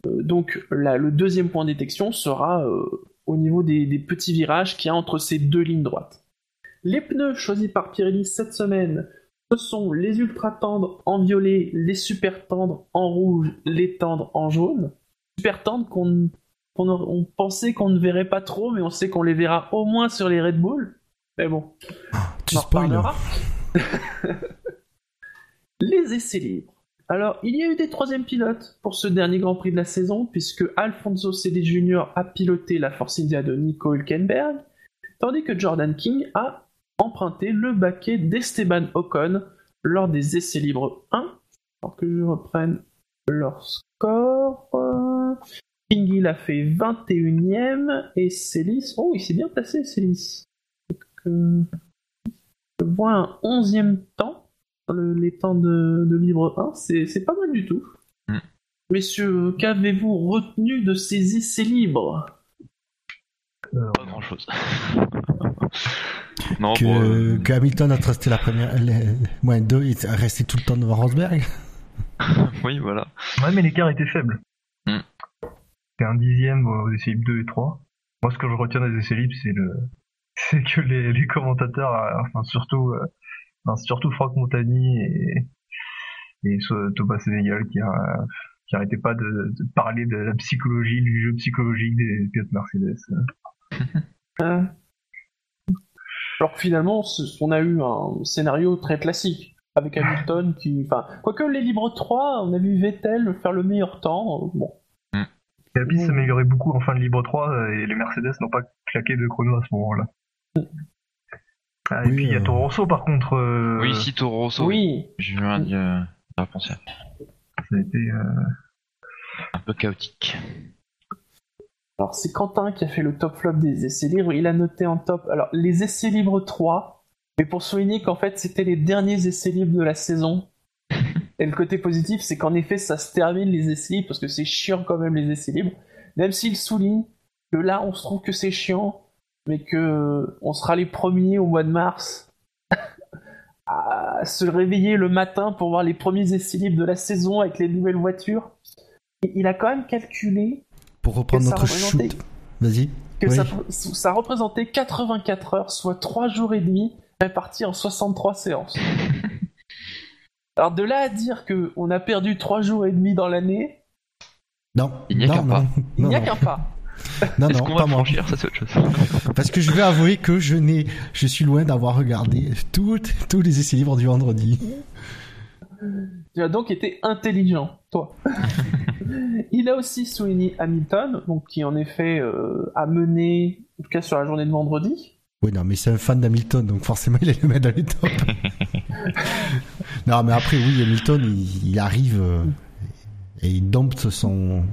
Euh, donc la- le deuxième point de détection sera euh, au niveau des, des petits virages qu'il y a entre ces deux lignes droites. Les pneus choisis par Pirelli cette semaine Ce sont les ultra tendres en violet, les super tendres en rouge, les tendres en jaune. Super tendres qu'on on pensait qu'on ne verrait pas trop, mais on sait qu'on les verra au moins sur les Red Bull. Mais bon, Tu spoil. les essais libres. Alors, il y a eu des troisièmes pilotes pour ce dernier Grand Prix de la saison, puisque Alfonso Celis Jr. a piloté la Force India de Nico Hülkenberg, tandis que Jordan King a emprunté le baquet d'Esteban Ocon lors des essais libres 1. Alors que je reprenne leur score. King il a fait 21ème et Celis. Oh, il s'est bien placé, Celis. Euh, Je vois un 11ème temps. le- les temps de, de libre 1, c'est c'est pas mal du tout. Mm. Messieurs, qu'avez-vous retenu de ces essais libres Pas grand chose. non, Que, bon, euh, que Hamilton a resté la première, les- moins deux, il est resté tout le temps devant Rosberg. oui, voilà. Ouais, mais l'écart était faible. Hmm. C'est un dixième aux essais libres 2 et 3. Moi, ce que je retiens des essais libres, c'est le, c'est que les, les commentateurs, euh, enfin, surtout, euh, enfin, surtout Franck Montagny et, et ce- Thomas Sénégal qui a, qui arrêtait pas de, de parler de la psychologie, du jeu psychologique des pilotes Mercedes. Hein Alors que finalement, on a eu un scénario très classique. Avec Hamilton qui. Enfin, quoique les libres 3, on a vu Vettel faire le meilleur temps. euh, Bon. Et la piste s'améliorait beaucoup en fin de libre 3 euh, et les Mercedes n'ont pas claqué de chrono à ce moment-là. Ah, et Oui, puis il y a euh, Toro Rosso par contre. euh, Oui, si Toro Rosso, Oui, j'ai eu un, euh. Ça a été, euh, Un peu chaotique. Alors c'est Quentin qui a fait le top flop des essais libres. Il a noté en top alors les essais libres 3, mais pour souligner qu'en fait c'était les derniers essais libres de la saison. Et le côté positif, c'est qu'en effet ça se termine les essais libres parce que c'est chiant quand même les essais libres. Même s'il souligne que là on se trouve que c'est chiant, mais que euh, on sera les premiers au mois de mars à se réveiller le matin pour voir les premiers essais libres de la saison avec les nouvelles voitures. Et il a quand même calculé Pour reprendre Que ça notre représentait- shoot. Vas-y. que Oui. ça, ça représentait 84 heures, soit 3 jours et demi, répartis en 63 séances. Alors de là à dire que on a perdu 3 jours et demi dans l'année, Non. Il n'y a qu'un pas. il n'y a qu'un pas. Non, non, pas va moi. franchir Ça, c'est autre chose. Parce que je vais avouer que je n'ai, je suis loin d'avoir regardé toutes, tous les essais libres du vendredi. Tu as donc été intelligent, toi. il a aussi souligné Hamilton, donc qui en effet euh, a mené, en tout cas sur la journée de vendredi. Oui, non, mais c'est un fan d'Hamilton, donc forcément il est le mettre dans les tops. non, mais après, oui, Hamilton, il, il arrive euh, et il dompte son,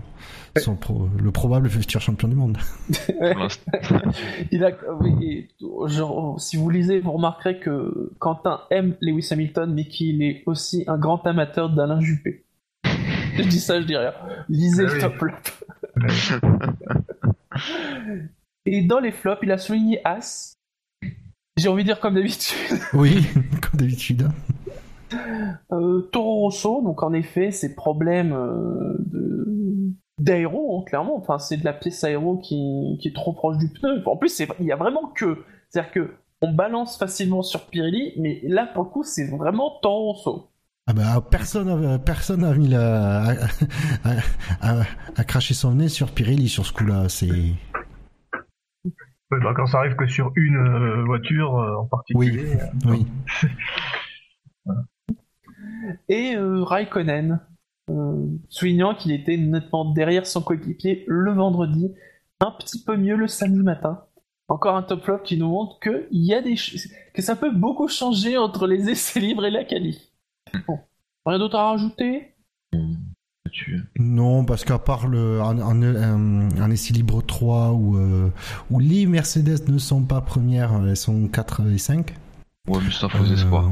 son pro- le probable futur champion du monde. Pour l'instant. Il a, oui, et, genre, si vous lisez, vous remarquerez que Quentin aime Lewis Hamilton, mais qu'il est aussi un grand amateur d'Alain Juppé. je dis ça, je dis rien. Lisez Ah le top flop. Et dans les flops, il a souligné As. J'ai envie de dire comme d'habitude. Oui, comme d'habitude. Euh, Toro Rosso, donc en effet, ces problèmes euh, de d'aéro, hein, clairement. Enfin, c'est de la pièce aéro qui, qui est trop proche du pneu. En plus, il y a vraiment que. C'est-à-dire que on balance facilement sur Pirelli, mais là, pour le coup, c'est vraiment Toro Rosso. Ah bah, personne a, personne a mis la, a, a- a- a craché son nez sur Pirelli sur ce coup-là. C'est, ouais, bah, quand ça arrive que sur une euh, voiture euh, en particulier. euh, oui. Et euh, Raikkonen, soulignant qu'il était nettement derrière son coéquipier le vendredi, un petit peu mieux le samedi matin. Encore un top flop qui nous montre que il y a des que ça peut beaucoup changer entre les essais libres et la qualif. Bon. Rien d'autre à rajouter? Non, parce qu'à part le, un, un, un- un essai libre 3 où, euh, où les Mercedes ne sont pas premières, elles sont 4 et 5. Ouais, mais c'est un faux Euh, espoir.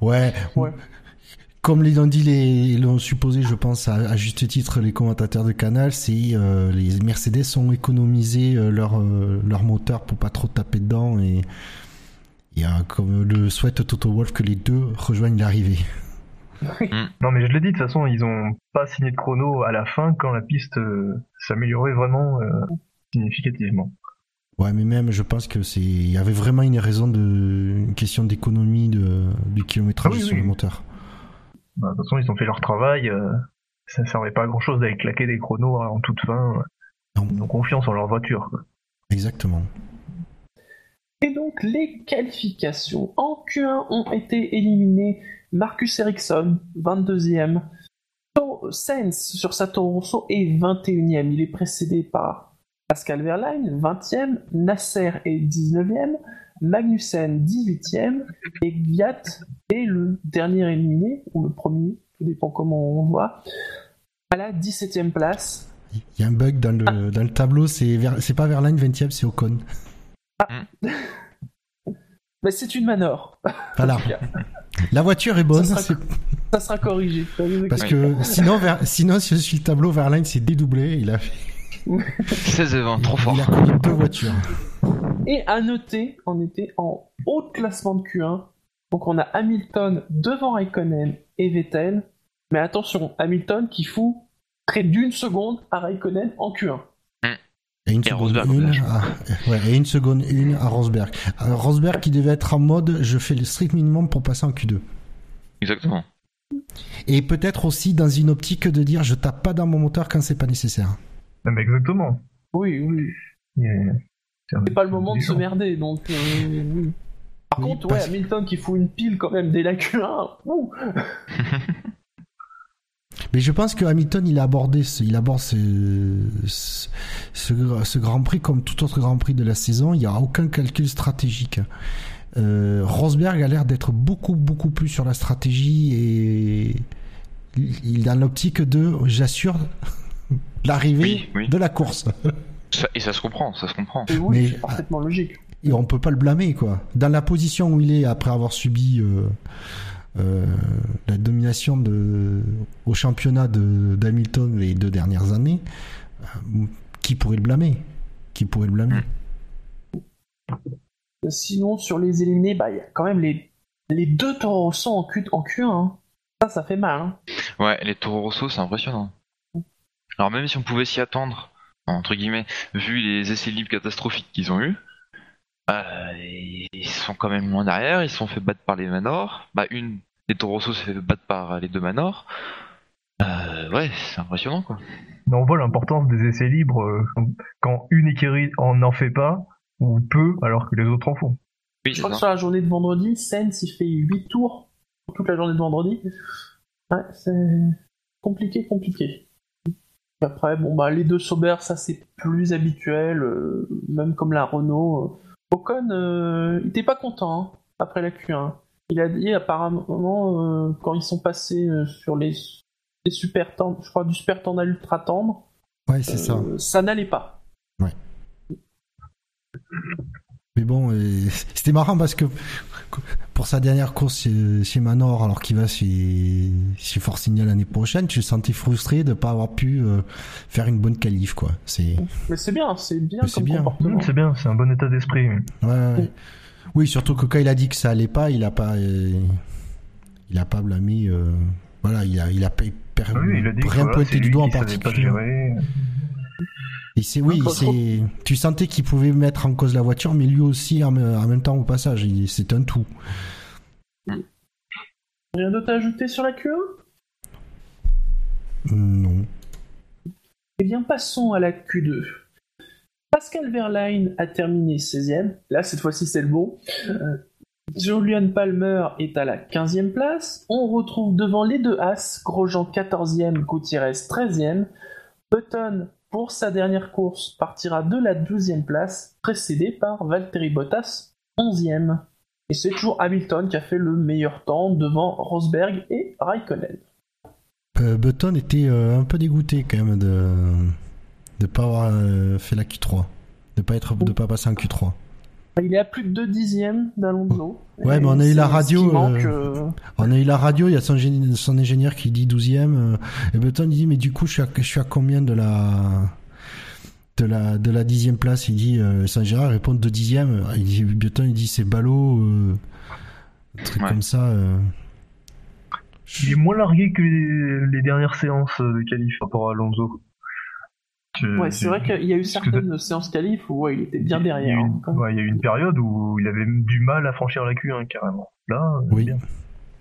Ouais. Ouais. Comme l'ont dit, les, l'ont supposé, je pense, à, à juste titre, les commentateurs de Canal, c'est euh, les Mercedes ont économisé euh, leur, euh, leur moteur pour pas trop taper dedans et, et euh, comme le souhaite Toto Wolf que les deux rejoignent l'arrivée. Non, mais je l'ai dit, de toute façon, ils ont pas signé de chrono à la fin quand la piste euh, s'améliorait vraiment euh, significativement. Ouais, mais même, je pense que c'est, il y avait vraiment une raison de, une question d'économie de, du kilométrage Ah oui, sur oui. le moteur. Bah, de toute façon, ils ont fait leur travail. euh, ça servait pas à grand chose d'aller claquer des chronos en toute fin. Non. Ils ont confiance en leur voiture. quoi. Exactement. Et donc, les qualifications en Q1 ont été éliminées. Marcus Ericsson, 22e. To- Sainz sur sa Toro Rosso est 21e. Il est précédé par Pascal Wehrlein, 20e. Nasser est 19e. Magnussen, 18e. Et Gviat est le dernier éliminé, ou le premier, tout dépend comment on voit, à la 17e place. Il y a un bug dans le, dans le tableau, c'est, Ver- pas Verlaine 20ème, c'est Ocon. Mais c'est une manœuvre. Voilà. La voiture est bonne, Ça sera- c'est- Ça sera corrigé. parce que sinon, Ver- sinon, si je suis le tableau, Verlaine s'est dédoublé, il a, 16 et 20, trop fort. il a connu deux voitures. Et à noter, on était en haut de classement de Q1. Donc on a Hamilton devant Raikkonen et Vettel. Mais attention, Hamilton qui fout près d'une seconde à Raikkonen en Q1. Et une Et seconde Rosberg, une, à, ouais, et une seconde une à Rosberg. Euh, Rosberg qui devait être en mode, je fais le strict minimum pour passer en Q2. Exactement. Et peut-être aussi dans une optique de dire, je tape pas dans mon moteur quand c'est pas nécessaire. Non, mais exactement. Oui, oui. Il y a- C'est pas le moment de se merder, donc euh, oui. Par Oui, contre, ouais, Hamilton qui fout une pile quand même dès la Q1. ouh. Mais je pense que Hamilton, il a abordé, ce, il aborde ce, ce, ce- ce Grand Prix comme tout autre Grand Prix de la saison. Il n'y a aucun calcul stratégique. Euh, Rosberg a l'air d'être beaucoup, beaucoup plus sur la stratégie et il il est dans l'optique de, j'assure, l'arrivée Oui, oui. de la course. Ça- et ça se comprend, ça se comprend. Oui, Mais- c'est parfaitement logique. Et on peut pas le blâmer, quoi. Dans la position où il est après avoir subi euh, euh, la domination de, au championnat de- d'Hamilton les deux dernières années, euh, qui pourrait le blâmer? Qui pourrait le blâmer? Sinon, sur les éliminés, bah, il y a quand même les, les deux Toro Rosso en, Q, en Q1. hein. Ça, ça fait mal. Hein. Ouais, les Toro Rosso, c'est impressionnant. Alors même si on pouvait s'y attendre, entre guillemets, vu les essais libres catastrophiques qu'ils ont eus, euh, ils sont quand même loin derrière, ils se sont fait battre par les Manor. Bah une des Toro s'est fait battre par les deux Manor. Euh, ouais, c'est impressionnant quoi. Mais on voit l'importance des essais libres euh, quand une écurie en en fait pas ou peu alors que les autres en font. Oui, Je crois que sur la journée de vendredi, Sainz, il fait 8 tours pour toute la journée de vendredi. Ouais, c'est compliqué, compliqué. Après, bon, bah, les deux Sauber, ça c'est plus habituel, euh, même comme la Renault. euh. Ocon, euh, il était pas content hein, après la Q1. Il a dit apparemment, euh, quand ils sont passés sur les, les super tendres, je crois du super tendre à l'ultra tendre, Ouais, c'est ça. ça n'allait pas. Mais bon, c'était marrant parce que pour sa dernière course chez, chez Manor, alors qu'il va chez, chez Force India l'année prochaine, tu te sentais frustré de ne pas avoir pu euh, faire une bonne qualif, quoi. C'est Mais c'est bien, c'est bien Mais c'est comme bien. comportement. C'est bien, c'est un bon état d'esprit. Ouais, ouais. Oui, surtout que quand il a dit que ça allait pas, il a pas, euh, il a pas blâmé. euh, voilà, il a, il a pas per- Ah Oui, il a dit que du doigt en particulier. Et c'est oui, c'est. Tu sentais qu'il pouvait mettre en cause la voiture, mais lui aussi en, en même temps au passage. C'est un tout. Rien d'autre à ajouter sur la Q1 Non. Eh bien, passons à la Q2. Pascal Verlaine a terminé 16ème. Là, cette fois-ci, c'est le bon. Euh, Julian Palmer est à la 15e place. On retrouve devant les deux As, Grosjean 14e, Gutiérrez 13e. Button, pour sa dernière course, partira de la 12e place, précédé par Valtteri Bottas 11e. Et c'est toujours Hamilton qui a fait le meilleur temps devant Rosberg et Raikkonen. Euh, Button était euh, un peu dégoûté quand même de de pas avoir euh, fait la Q3, de pas être, pas passer en Q3. Il est à plus de 2 dixièmes d'Alonso. Ouais, Et mais on a eu la radio, manque, euh, euh, On a eu la radio, il y a son, génie- son ingénieur qui dit 12ème, euh, et Button il dit mais du coup je suis à, je suis à combien de la de la de la dixième place? Il dit euh, Saint-Gérard répond de dixième. Il dit Button il dit c'est ballot, euh, un truc Ouais. comme ça. euh. Il est moins largué que les, les dernières séances de qualif par rapport à Alonso. Ouais, c'est vrai qu'il y a eu certaines séances qualif où ouais, il était bien il y a derrière. hein, ouais, il y a eu une période où il avait du mal à franchir la Q1 carrément. Là, euh, Oui. bien.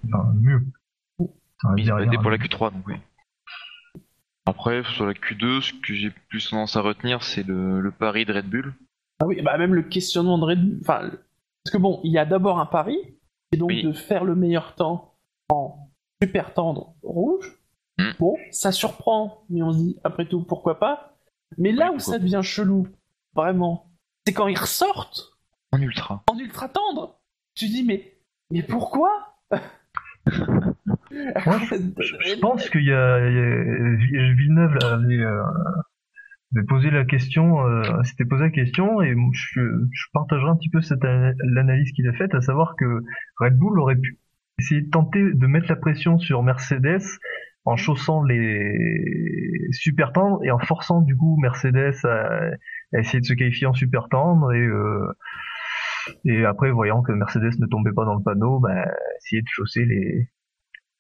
Enfin, mieux. Il battait pour la hein. Q3, donc oui. Après, sur la Q2, ce que j'ai plus tendance à retenir, c'est le, le pari de Red Bull. Ah oui, bah même le questionnement de Red Bull. Enfin, parce que bon, il y a d'abord un pari, et donc Oui. de faire le meilleur temps en super tendre rouge. Hmm. Bon, ça surprend, mais on se dit, après tout, pourquoi pas. Mais là où ça devient chelou, vraiment, c'est quand ils ressortent En ultra. en ultra tendre. Tu dis, mais, mais pourquoi Je pense qu'il y a, Vi- Villeneuve avait, euh, posé la question, euh, s'était posé la question, et je, je partagerai un petit peu cette l'analyse qu'il a faite, à savoir que Red Bull aurait pu essayer de tenter de mettre la pression sur Mercedes en chaussant les super tendres et en forçant du coup Mercedes à, à essayer de se qualifier en super tendre et euh, et après voyant que Mercedes ne tombait pas dans le panneau, bah, essayer de chausser les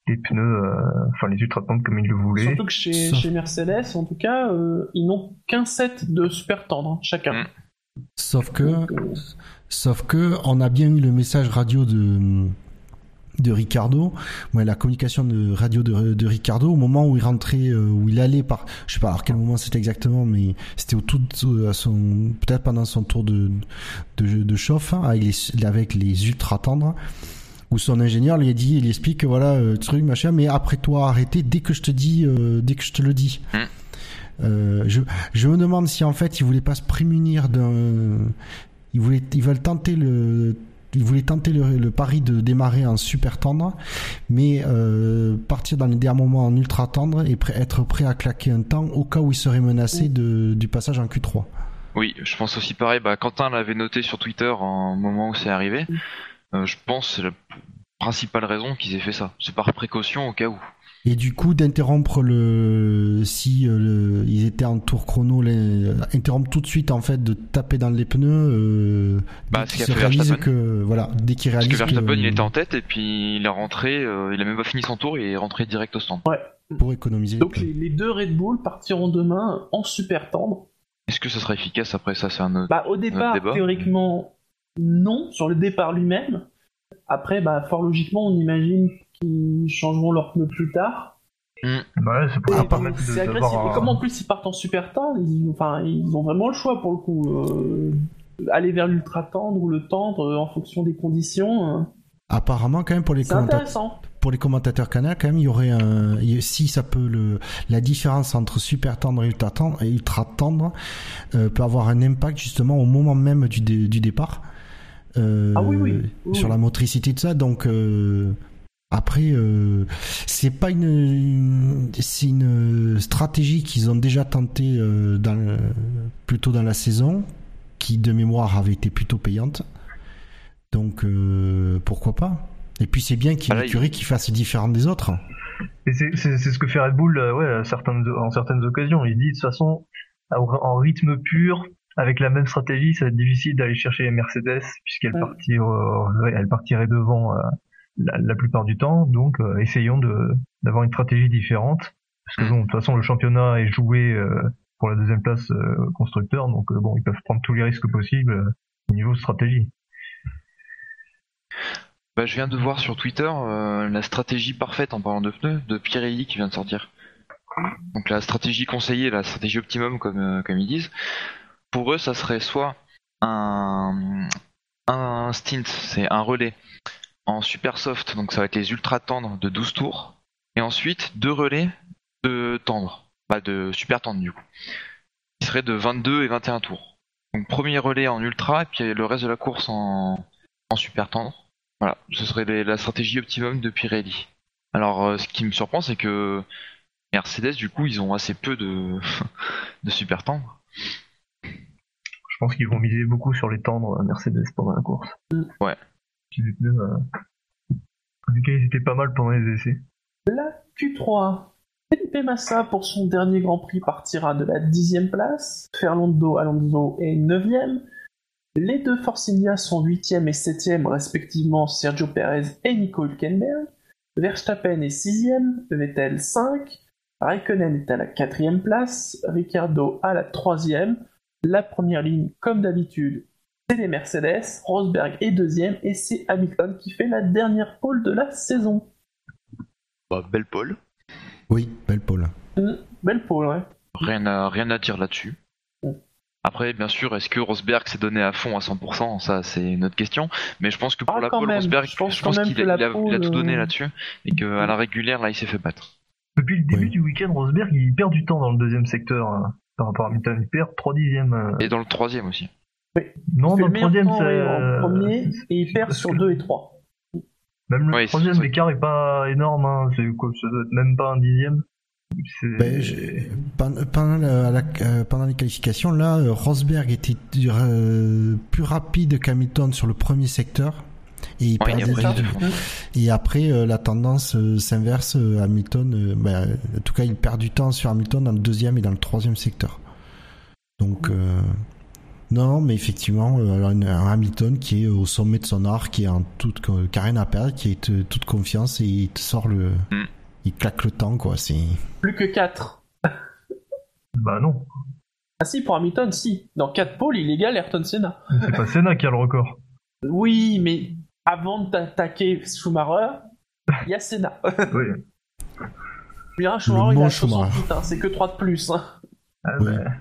les pneus, euh, enfin les ultra tendres comme il le voulait. Surtout que chez, chez Mercedes, en tout cas, euh, ils n'ont qu'un set de super tendre, hein, chacun. Hmm. Sauf que, Donc, euh, sauf que, on a bien eu le message radio de de Ricardo, ouais, la communication de radio de, de Ricardo au moment où il rentrait, euh, où il allait par, je sais pas à quel moment c'était exactement, mais c'était au tout, à son, peut-être pendant son tour de de, de chauffe hein, avec les avec les ultra tendres, où son ingénieur lui a dit, il explique que voilà euh, truc machin, mais après toi arrêtez dès que je te dis, euh, dès que je te le dis. Mm. Euh, je, je me demande si en fait ils voulaient pas se prémunir d'un, ils voulaient, ils veulent tenter le, ils voulaient tenter le, le pari de démarrer en super tendre, mais euh, partir dans les derniers moments en ultra tendre et être prêt à claquer un temps au cas où ils seraient menacés de, du passage en Q3. Oui, je pense aussi pareil. Bah, Quentin l'avait noté sur Twitter en moment où c'est arrivé. Euh, je pense que c'est la principale raison qu'ils aient fait ça. C'est par précaution au cas où. Et du coup, d'interrompre le, si euh, le- ils étaient en tour chrono, les, interrompre tout de suite en fait de taper dans les pneus. Euh, Bah, dès ce qu'ils qu'a se fait réalisent Verstappen. que voilà, dès qu'ils Parce réalisent que Verstappen, que- il était en tête et puis il est rentré. euh, il a même pas fini son tour, il est rentré direct au stand. pour économiser. Donc les, les deux Red Bull partiront demain en super tendre. Est-ce que ça sera efficace après ça? C'est un autre. Bah, au départ, débat. théoriquement, non, sur le départ lui-même. Après, bah, fort logiquement, on imagine qu'ils changeront leurs pneus plus tard. Bah ouais, c'est pour leur agressif. Et comme en plus ils partent en super tendre, ils, enfin, ils ont vraiment le choix pour le coup. euh, aller vers l'ultra tendre ou le tendre euh, en fonction des conditions. euh, Apparemment, quand même pour les intéressant. pour les commentateurs canal, quand même, il y aurait un, si ça peut le, la différence entre super tendre et ultra tendre, et ultra tendre euh, peut avoir un impact justement au moment même du, dé- du départ. Euh, Ah oui, oui. Oui, Sur la motricité de ça, donc euh, après, euh, c'est pas une, une- c'est une stratégie qu'ils ont déjà tenté euh, dans le- plutôt dans la saison, qui de mémoire avait été plutôt payante. Donc euh, pourquoi pas? Et puis c'est bien qu'il y ait Ah une écurie qui fasse différent des autres. Et c'est c'est- c'est ce que fait Red Bull euh, ouais, certaines, en certaines occasions. Il dit de toute façon, en rythme pur, avec la même stratégie, ça va être difficile d'aller chercher les Mercedes, puisqu'elles Ouais. partiraient, devant euh, la, la plupart du temps. Donc euh, essayons de d'avoir une stratégie différente. Parce que Mm. bon, de toute façon, le championnat est joué euh, pour la deuxième place euh, constructeur, donc bon, ils peuvent prendre tous les risques possibles au niveau stratégie. Bah, je viens de voir sur Twitter euh, la stratégie parfaite en parlant de pneus de Pirelli qui vient de sortir. Donc la stratégie conseillée, la stratégie optimum comme, euh, comme ils disent. Pour eux, ça serait soit un, un stint, c'est un relais en super soft, donc ça va être les ultra tendres de 12 tours, et ensuite deux relais de tendres, bah de super tendres du coup, qui seraient de 22 et 21 tours. Donc premier relais en ultra, et puis le reste de la course en, en super tendre. Voilà, ce serait les- la stratégie optimum de Pirelli. Alors, euh, ce qui me surprend, c'est que Mercedes, du coup, ils ont assez peu de, de super tendres. Je pense qu'ils vont miser beaucoup sur les tendres euh, Mercedes pendant la course. Ouais. Pneus, euh, ils étaient pas mal pendant les essais. La Q3. Felipe Massa, pour son dernier Grand Prix, partira de la 10 place. Fernando Alonso est 9 Les deux Force India sont 8 et 7 respectivement Sergio Perez et Nico Hülkenberg. Verstappen est 6 Vettel 5. Raikkonen est à la quatrième place, Ricciardo à la troisième. La première ligne, comme d'habitude, c'est les Mercedes, Rosberg est deuxième et c'est Hamilton qui fait la dernière pole de la saison. Bah, belle pole. Oui, belle pole. Mmh, belle pole, ouais. Rien à, rien à dire là-dessus. Après, bien sûr, est-ce que Rosberg s'est donné à fond à 100% Ça, c'est une autre question. Mais je pense que pour Ah, la pole, même. Rosberg, Je pense qu'il a, tout donné euh, là-dessus. Et qu'à la régulière, là, il s'est fait battre. Depuis le début Oui. du week-end, Rosberg, il perd du temps dans le deuxième secteur hein, par rapport à Hamilton. Il perd 3 dixièmes. euh. Et dans le troisième aussi. Non, dans le troisième, temps c'est. ouais, euh, en premier et il perd sur que 2 et 3. Même le troisième, ça. l'écart est pas énorme. Hein. C'est quoi Ça doit être même pas un dixième. C'est- Ben, je- pendant, pendant la- la- euh, pendant les qualifications, là, euh, Rosberg était euh, plus rapide qu'Hamilton sur le premier secteur. Et, il Ouais, perdait fond. et après, euh, la tendance euh, s'inverse. euh, Hamilton, euh, ben, en tout cas, il perd du temps sur Hamilton dans le deuxième et dans le troisième secteur. Donc, euh, non, mais effectivement, euh, un, un Hamilton qui est au sommet de son art, qui est en toute, qui a rien à perdre, qui est euh, toute confiance et il te sort le, Mm. il claque le temps, quoi. C'est Plus que 4. Bah non. Ah si, pour Hamilton, si. Dans 4 pôles, il égale Ayrton Senna. C'est pas Senna qui a le record. Oui, mais avant de t'attaquer Schumacher, il y a Senna. Oui. Hein, Schumacher, Le il bon a Schumacher. 68, hein, c'est que 3 de plus. hein. Ah, Oui. bah.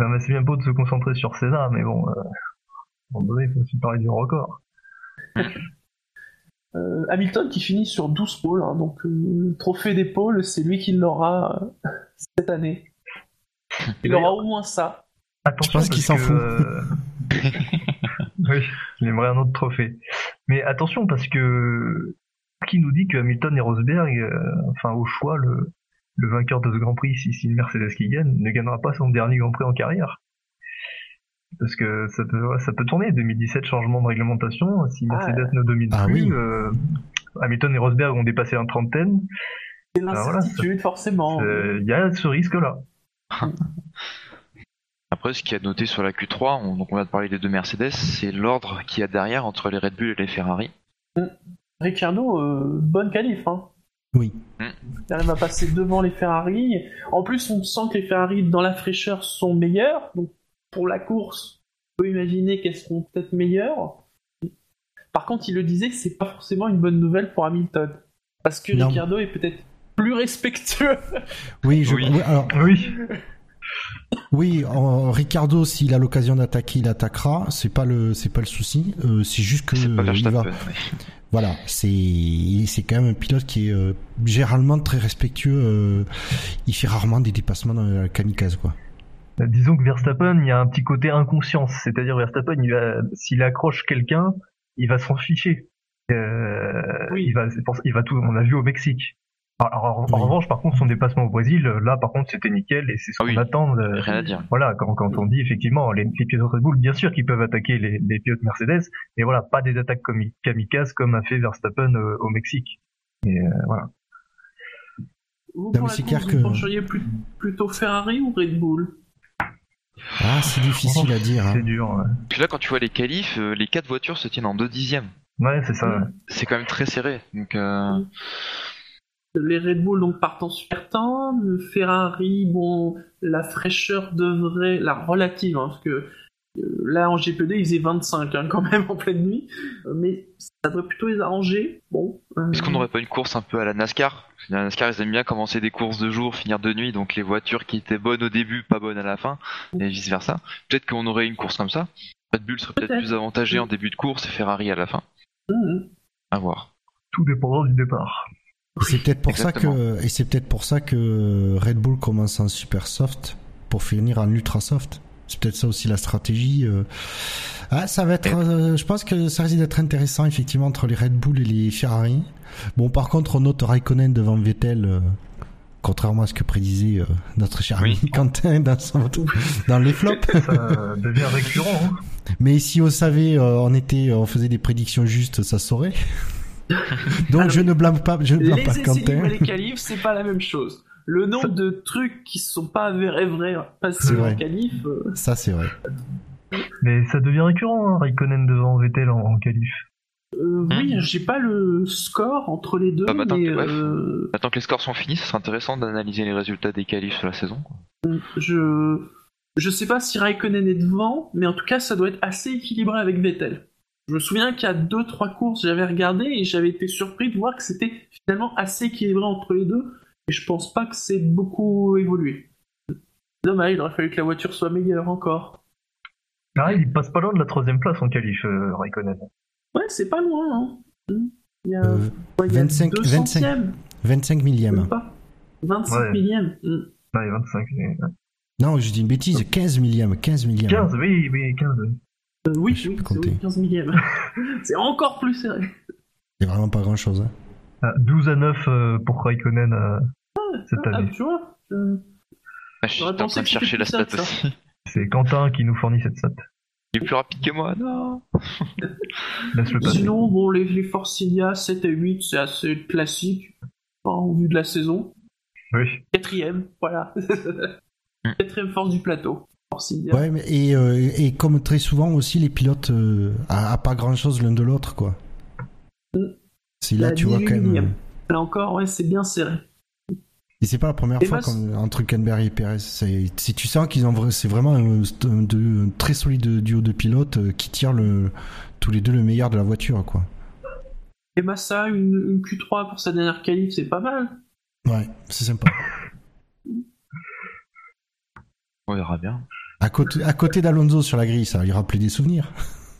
Non, mais c'est bien beau de se concentrer sur Senna, mais bon. Euh... À un moment donné, il faut aussi parler du record. Euh, Hamilton qui finit sur 12 pôles, hein, donc euh, le trophée des pôles, c'est lui qui l'aura euh, cette année. Il aura au moins ça. Attention, pense qu'il parce s'en que, fout. euh, oui, il aimerait un autre trophée. Mais attention, parce que qui nous dit que Hamilton et Rosberg, euh, enfin au choix, le, le vainqueur de ce Grand Prix, si c'est une Mercedes qui gagne, ne gagnera pas son dernier Grand Prix en carrière Parce que ça peut, ouais, ça peut tourner. 2017, changement de réglementation. Si Ah, Mercedes ne domine Ah plus, oui. euh, Hamilton et Rosberg ont dépassé un trentaine. C'est Ah, voilà, l'incertitude, forcément. Il y a ce risque-là. Après, ce qui a noté sur la Q3, on, donc on vient de parler des deux Mercedes, c'est l'ordre qu'il y a derrière entre les Red Bull et les Ferrari. Ricciardo, euh, bonne qualif. Hein. Oui. Il arrive à passer devant les Ferrari. En plus, on sent que les Ferrari, dans la fraîcheur, sont meilleurs. Donc, pour la course, on peut imaginer qu'elles seront peut-être meilleures. Par contre, il le disait que c'est pas forcément une bonne nouvelle pour Hamilton. Parce que Non. Ricciardo est peut-être plus respectueux. Oui, je, Oui. oui, alors, Oui. Oui, euh, Ricardo, s'il a l'occasion d'attaquer, il attaquera. C'est pas le, c'est pas le souci. Euh, c'est juste que C'est pas euh, il va, ouais. voilà, c'est, c'est quand même un pilote qui est euh, généralement très respectueux. euh, il fait rarement des dépassements dans la kamikaze, quoi. Euh, Disons que Verstappen, il y a un petit côté inconscience. C'est-à-dire Verstappen, il va, s'il accroche quelqu'un, il va s'en ficher. Euh, Oui. il va, il va tout. On l'a vu au Mexique. Alors, en- revanche, par contre, son dépassement au Brésil, là, par contre, c'était nickel et c'est ce Ah qu'on oui. attend. de- Rien à dire. Voilà, quand, quand on dit effectivement les, les pilotes Red Bull, bien sûr qu'ils peuvent attaquer les, les pilotes Mercedes, mais voilà, pas des attaques comme kamikazes comme a fait Verstappen euh, au Mexique. Et euh, voilà. Vous, Non, mais vous pencheriez plus- plutôt Ferrari ou Red Bull? Ah, c'est difficile à dire. hein. C'est dur. Ouais, Puis là, quand tu vois les qualifs, euh, les quatre voitures se tiennent en deux dixièmes. Ouais, c'est ça. ouais. C'est quand même très serré. Donc, euh, Les Red Bull donc partent en super temps, le Ferrari, bon, la fraîcheur devrait, la relative, hein, parce que euh, là en GP2 il faisait 25 hein, quand même en pleine nuit, Euh, mais ça devrait plutôt les arranger. Bon, euh, est-ce qu'on n'aurait pas une course un peu à la NASCAR? Parce que La NASCAR, ils aiment bien commencer des courses de jour, finir de nuit, donc les voitures qui étaient bonnes au début, pas bonnes à la fin, et vice versa. Peut-être qu'on aurait une course comme ça. Red Bull serait peut-être plus avantagé en début de course et Ferrari à la fin. mhm. À voir. Tout dépendra du départ. Et c'est peut-être pour ça que, et c'est peut-être pour ça que Red Bull commence en super soft pour finir en ultra soft. C'est peut-être ça aussi la stratégie. euh. Ah, ça va être, euh, je pense que ça risque d'être intéressant effectivement entre les Red Bull et les Ferrari. Bon, par contre, on note Raikkonen devant Vettel, euh, contrairement à ce que prédisait euh, notre cher Oui. ami Quentin dans, son- dans les flops. Ça devient récurrent. Hein. Mais si on savait, euh, on était, on faisait des prédictions justes, ça saurait. Donc Alors, je ne blâme pas, je ne blâme Les pas essais Quentin. les qualifs, c'est pas la même chose. Le nombre de trucs qui sont pas avérés vrais passés en euh, Ça c'est vrai. Mais ça devient récurrent, hein, Raikkonen devant Vettel en, en qualif. Euh, Hein oui, j'ai pas le score entre les deux, Ah, bah, attends mais que- euh, Attends que les scores sont finis, ce sera intéressant d'analyser les résultats des qualifs sur la saison. quoi. je je sais pas si Raikkonen est devant, mais en tout cas, ça doit être assez équilibré avec Vettel. Je me souviens qu'il y a deux trois courses, j'avais regardé et j'avais été surpris de voir que c'était finalement assez équilibré entre les deux. Et je pense pas que c'est beaucoup évolué. Dommage, il aurait fallu que la voiture soit meilleure encore. Ah, il passe pas loin de la troisième place en qualif, euh, Raikkonen. Ouais, c'est pas loin. Hein. Il y a, Euh, ouais, il y a 25 deux 25 centièmes, 25 millièmes. même pas. 25 Ouais. millièmes. Mm. Ouais, 25. mais- Non, je dis une bêtise, 15 millièmes, 15 millièmes. 15, oui, oui, 15. Euh, oui, Je oui, oui, 15 millièmes. c'est encore plus serré. C'est vraiment pas grand chose. Hein. Ah, 12 à 9 euh, pour Raikkonen euh, cette Ah, année. tu vois euh, Ah, je suis J'aurais en train de chercher la stat ça, aussi. C'est Quentin qui nous fournit cette stat. Il est plus rapide que moi, non Laisse-le passer. Sinon, bon, les, les Forcilia 7 et 8, c'est assez classique en vue de la saison. Oui. Quatrième, voilà. Quatrième force du plateau. Ouais, mais et, euh, et comme très souvent aussi, les pilotes euh, pas grand chose l'un de l'autre, quoi. C'est là, La tu vois, quand même. euh, Là encore, ouais, c'est bien serré. Et c'est pas la première Et fois comme entre Hülkenberg et Perez. Si tu sens qu'ils ont, c'est vraiment un, un- de- un très solide duo de pilotes euh, qui tirent le, tous les deux le meilleur de la voiture, quoi. Et Massa, une, une Q3 pour sa dernière qualif, c'est pas mal. Ouais, c'est sympa. On verra bien. À côté, à côté d'Alonso sur la grille, ça va lui rappeler des souvenirs.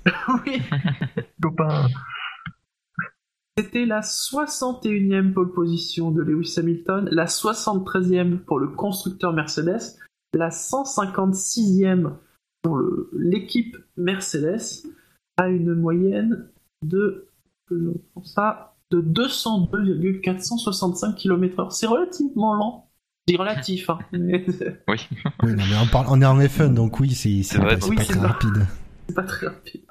oui. Copain. C'était la 61e pole position de Lewis Hamilton, la 73e pour le constructeur Mercedes, la 156e pour l'équipe Mercedes, à une moyenne de, ça, de 202,465 km/h. C'est relativement lent. Relatif, hein. Oui. Oui, non, mais on, parle, on est en F1, donc oui, c'est, pas, oui, très rapide. c'est pas très rapide.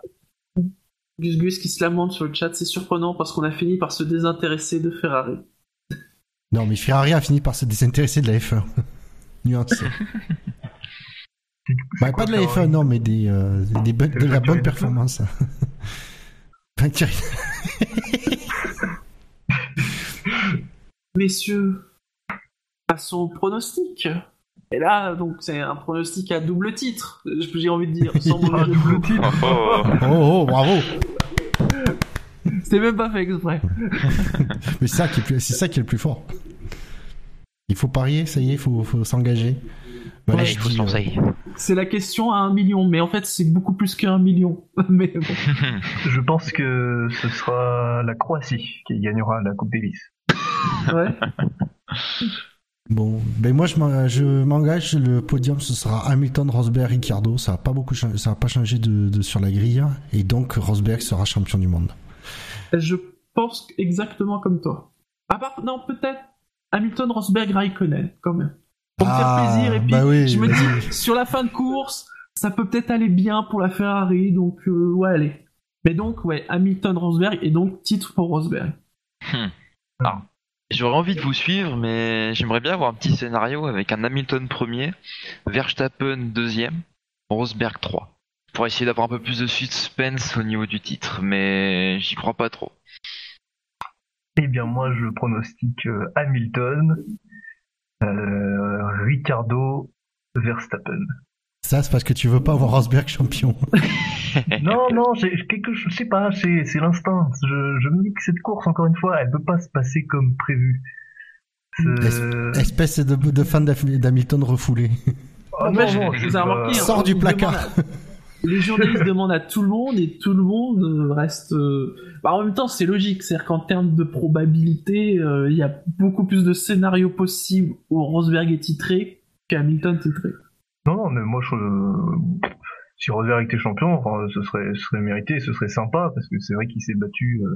Gus Gus qui se lamente sur le chat, c'est surprenant parce qu'on a fini par se désintéresser de Ferrari. Non, mais Ferrari a fini par se désintéresser de la F1. Nuance. Bah, pas de la F1, Ferrari non, mais des, euh, des de la bonne performance. Messieurs, passons au pronostic. Et là, donc, c'est un pronostic à double titre, j'ai envie de dire, sans double titre. Oh, oh. Oh, oh, bravo C'était même pas fait exprès. Mais c'est ça, qui est plus- c'est ça qui est le plus fort. Il faut parier, ça y est, il faut, faut s'engager. Voilà, dis, se euh. C'est la question à un million, mais en fait, c'est beaucoup plus qu'un million. Mais bon. Je pense que ce sera la Croatie qui gagnera la Coupe Davis. Ouais. Bon, ben moi je m'en- je m'engage, le podium ce sera Hamilton, Rosberg, Ricciardo, ça va pas beaucoup changé, ça va pas changé de, de- sur la grille et donc Rosberg sera champion du monde. Je pense exactement comme toi. À part, non, peut-être Hamilton, Rosberg, Raikkonen, quand même. Pour me Ah, faire plaisir, et puis bah oui, je me dis, sur la fin de course, ça peut peut-être aller bien pour la Ferrari, donc euh, ouais, allez. Mais donc, ouais, Hamilton, Rosberg, et donc titre pour Rosberg. J'aurais envie de vous suivre, mais j'aimerais bien avoir un petit scénario avec un Hamilton premier, Verstappen deuxième, Rosberg 3. Pour essayer d'avoir un peu plus de suspense au niveau du titre, mais j'y crois pas trop. Eh bien, moi, je pronostique euh, Hamilton, euh, Ricardo, Verstappen. Ça c'est parce que tu veux pas avoir Rosberg champion. Non, non, j'ai j'ai quelque chose, je sais pas, c'est c'est l'instinct. Je, je me dis que cette course, encore une fois, elle peut pas se passer comme prévu. C'est- Espèce de, de fan d'Ham- d'Hamilton refoulé. Mais non, non, je je vous sais ai pas. remarqué, hein. Sors du placard. Les journalistes demandent à tout le monde et tout le monde euh, reste. euh, bah, en même temps, c'est logique, c'est-à-dire qu'en termes de probabilité, euh, il y a beaucoup plus de scénarios possibles où Rosberg est titré qu'Hamilton titré. Non, non, mais moi, je, si Rosberg était champion, enfin, ce serait, ce serait mérité, ce serait sympa, parce que c'est vrai qu'il s'est battu, euh,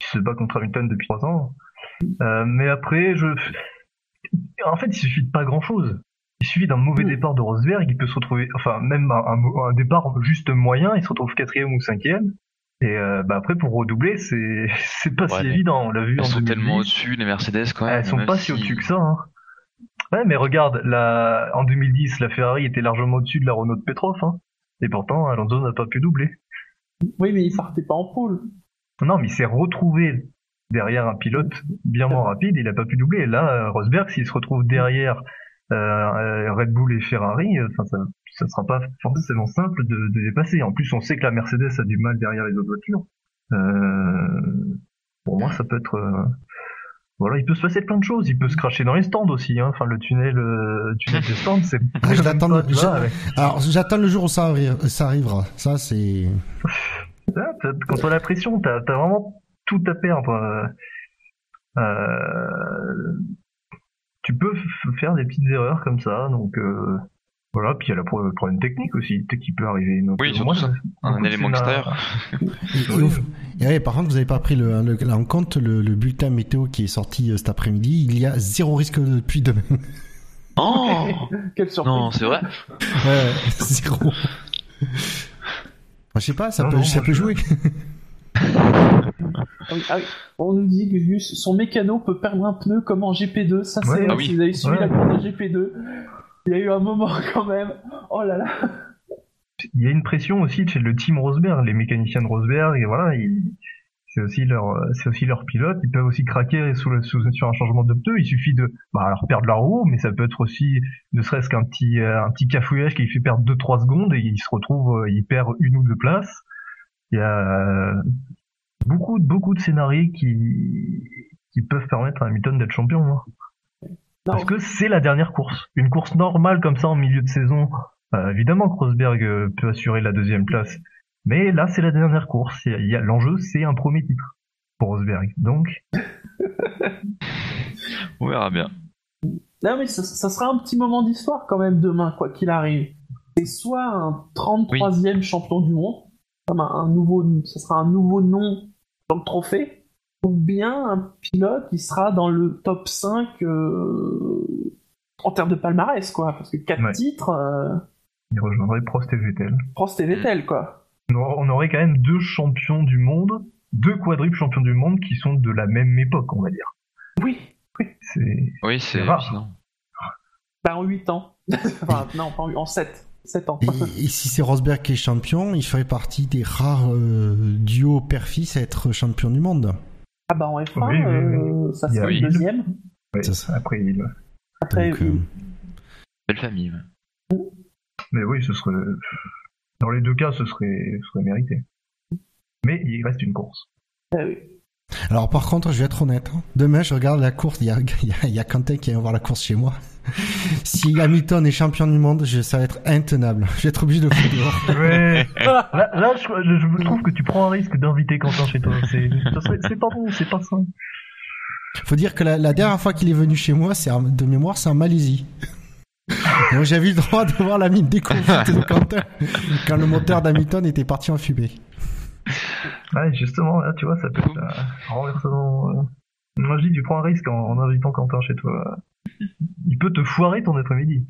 il se bat contre Hamilton depuis trois ans. Euh, mais après, je, en fait, il suffit de pas grand chose. Il suffit d'un mauvais Mm. départ de Rosberg, il peut se retrouver, enfin, même un, un- un départ juste moyen, il se retrouve quatrième ou cinquième. Et euh, bah après, pour redoubler, c'est, c'est pas Ouais, si évident. On l'a vu Elles en sont 2010. tellement au-dessus, les Mercedes quand même. Elles sont pas si au-dessus que ça. Hein. Ouais, mais regarde, la... en 2010, la Ferrari était largement au-dessus de la Renault de Petrov. Hein. Et pourtant, Alonso n'a pas pu doubler. Oui, mais il partait pas en pôle. Non, mais il s'est retrouvé derrière un pilote bien moins rapide, il a pas pu doubler. Et là, Rosberg, s'il se retrouve derrière euh, Red Bull et Ferrari, euh, ça, ça sera pas forcément simple de, de, dépasser. En plus, on sait que la Mercedes a du mal derrière les autres voitures. Euh, pour moi, ça peut être euh, voilà, il peut se passer plein de choses. Il peut se cracher dans les stands aussi. Hein. Enfin, le tunnel, euh, tunnel des stands, c'est. Ah, j'attends. Alors, j'attends le jour où ça, ça arrivera. Ça, c'est. Quand on a la pression, t'as as vraiment tout à perdre. Euh, tu peux faire des petites erreurs comme ça, donc euh, voilà. Puis il y a le problème technique aussi, qui peut arriver. Donc, oui, surtout ça. un élément extérieur. et, par contre, vous n'avez pas pris le, en compte le, bulletin météo qui est sorti euh, cet après-midi. Il y a zéro risque de pluie demain. Oh Quelle surprise Non, c'est vrai. Ouais, zéro. je sais pas, ça peut, ça peut jouer. Ah on nous dit que Gus, son mécano peut perdre un pneu comme en GP2. Ça, c'est. Ah si vous avez suivi la course de GP2, il y a eu un moment quand même. Oh là là. Il y a une pression aussi chez le team Rosberg, les mécaniciens de Rosberg, et voilà, c'est aussi leur, c'est aussi leur pilote. Ils peuvent aussi craquer sur un changement de pneu. Il suffit de, bah, alors perdre la roue, mais ça peut être aussi, ne serait-ce qu'un petit, euh, un petit cafouillage qui fait perdre 2-3 secondes et il se retrouve, euh, il perd une ou deux places. Il y a, beaucoup, beaucoup de scénarios qui, qui peuvent permettre à Hamilton d'être champion. Hein. Parce que c'est la dernière course? Une course normale comme ça en milieu de saison, euh, évidemment que Rosberg euh, peut assurer la deuxième place. Mais là, c'est la dernière course. Il y a, l'enjeu, c'est un premier titre pour Rosberg. Donc, on verra bien. Non, mais ça, sera un petit moment d'histoire quand même demain, quoi qu'il arrive. C'est soit un 33e champion du monde, comme un, nouveau, ça sera un nouveau nom dans le trophée, ou bien un pilote qui sera dans le top 5 euh, en termes de palmarès, quoi. Parce que 4 titres. Euh, Il rejoindrait Prost et Vettel. Prost et Vettel, quoi. On aurait quand même deux champions du monde, deux quadruples champions du monde qui sont de la même époque, on va dire. Oui, oui. C'est. Oui, c'est rare. Bah, en 8 ans. enfin, non, pas en 7. Et, si c'est Rosberg qui est champion, il ferait partie des rares euh, duos père-fils à être champion du monde. Ah bah en F1, euh, ça serait le deuxième. Oui, après il. Après euh, Belle famille. Mais oui, ce serait. Dans les deux cas, ce serait, ce serait mérité. Mais il reste une course. Ah oui. Alors par contre, je vais être honnête. Hein. Demain, je regarde la course. Il y a, il y a Quentin qui vient voir la course chez moi. si Hamilton est champion du monde, je, ça va être intenable. Je vais être obligé de le dehors. Ouais. Là, je, je, trouve que tu prends un risque d'inviter Quentin chez toi. C'est pas bon, c'est pas ça. Faut dire que la, la dernière fois qu'il est venu chez moi, c'est de mémoire, c'est en Malaisie. Moi, j'avais eu le droit de voir la mine déconfite de Quentin quand le moteur d'Hamilton était parti en fumée. Ouais, justement, là, tu vois, ça peut être un renversement. Euh. Moi, je dis, tu prends un risque en, en invitant Quentin chez toi. Il peut te foirer ton après-midi.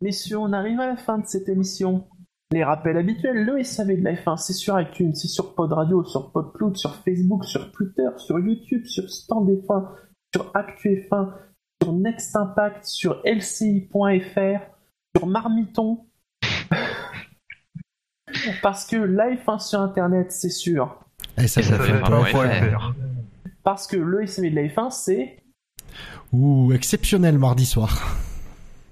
Messieurs, on arrive à la fin de cette émission. Les rappels habituels, le SAV de la F1, c'est sur iTunes, c'est sur Pod Radio, sur PodCloud, sur Facebook, sur Twitter, sur YouTube, sur Stand F1, sur Actu F1, sur Next Impact, sur LCI.fr, sur Marmiton. Parce que la F1 sur Internet, c'est sûr. Et ça, ça, fait Parce que le SAV de la F1, c'est ou exceptionnel mardi soir.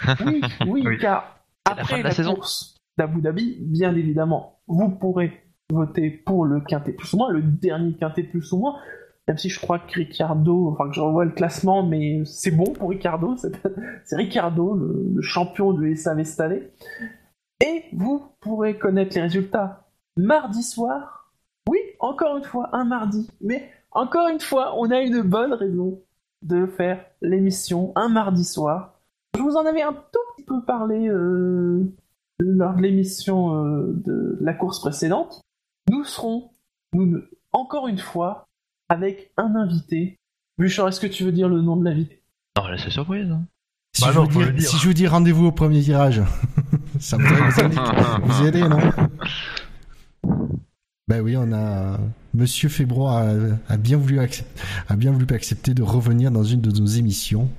Oui, oui, car après la, course d'Abu Dhabi, bien évidemment, vous pourrez voter pour le quintet plus ou moins, le dernier quintet plus ou moins, même si je crois que Ricardo, enfin que je revois le classement, mais c'est bon pour Ricardo, c'est Ricardo, le, champion de SAV cette année. Et vous pourrez connaître les résultats mardi soir. Oui, encore une fois, un mardi, mais encore une fois, on a une bonne raison de faire l'émission un mardi soir. Je vous en avais un tout petit peu parlé euh, lors de l'émission euh, de la course précédente. Nous serons, nous, encore une fois, avec un invité. Bouchard, est-ce que tu veux dire le nom de l'invité? Non, là c'est surprise. Hein. Si, bah je vous dis rendez-vous au premier tirage, ça me vous aider, non? Ben oui, on a Monsieur Febro a, bien voulu a bien voulu accepter de revenir dans une de nos émissions.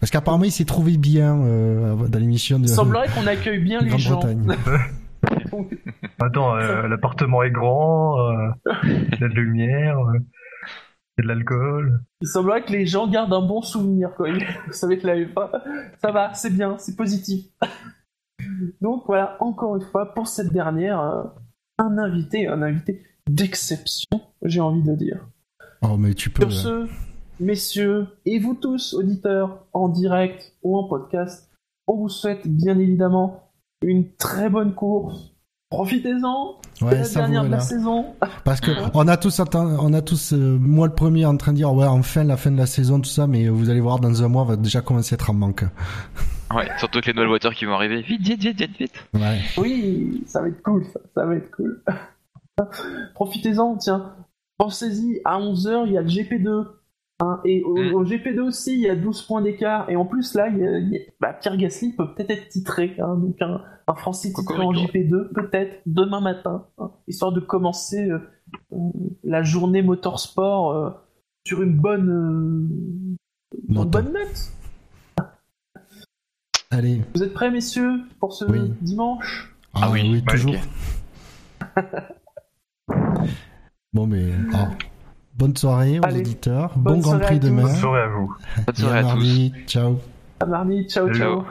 Parce qu'apparemment, il s'est trouvé bien euh, dans l'émission de. Il semblerait qu'on accueille bien les gens. Attends, euh, l'appartement est grand, euh, il y a de la lumière, il y a de l'alcool. Il semblerait que les gens gardent un bon souvenir, quoi. Vous savez que la ça va, c'est bien, c'est positif. Donc voilà, encore une fois, pour cette dernière, un invité, un invité d'exception, j'ai envie de dire. Oh, mais tu peux. Sur ce, messieurs, et vous tous, auditeurs, en direct ou en podcast, on vous souhaite bien évidemment une très bonne course. Profitez-en, c'est Ouais, la dernière de la là. saison. Parce que on a tous on a tous, euh, moi le premier en train de dire ouais enfin la fin de la saison tout ça, mais vous allez voir dans un mois on va déjà commencer à être en manque. Ouais, surtout que les nouvelles voitures qui vont arriver. Vite, vite, vite, vite, vite. Ouais. Oui, ça va être cool, ça, ça va être cool. Profitez-en, tiens. Pensez-y, à 11h, il y a le GP2. hein, et au, Mm. au GP2 aussi, il y a 12 points d'écart. Et en plus, là, il y a- il y a- bah, Pierre Gasly peut peut-être être titré. hein, donc, un, un Français titré en Cocorico. GP2, peut-être, demain matin. hein, histoire de commencer euh, euh, la journée motorsport euh, sur une bonne, euh, une bonne note. Allez. Vous êtes prêts, messieurs, pour ce Oui. dimanche? Ah oui, bah, toujours. Bon mais ah. bonne soirée aux Allez. auditeurs, Bonne bon Grand Prix demain. Bonne soirée à vous. Bonne soirée à à tous. mardi. Ciao. À mardi, ciao, ciao.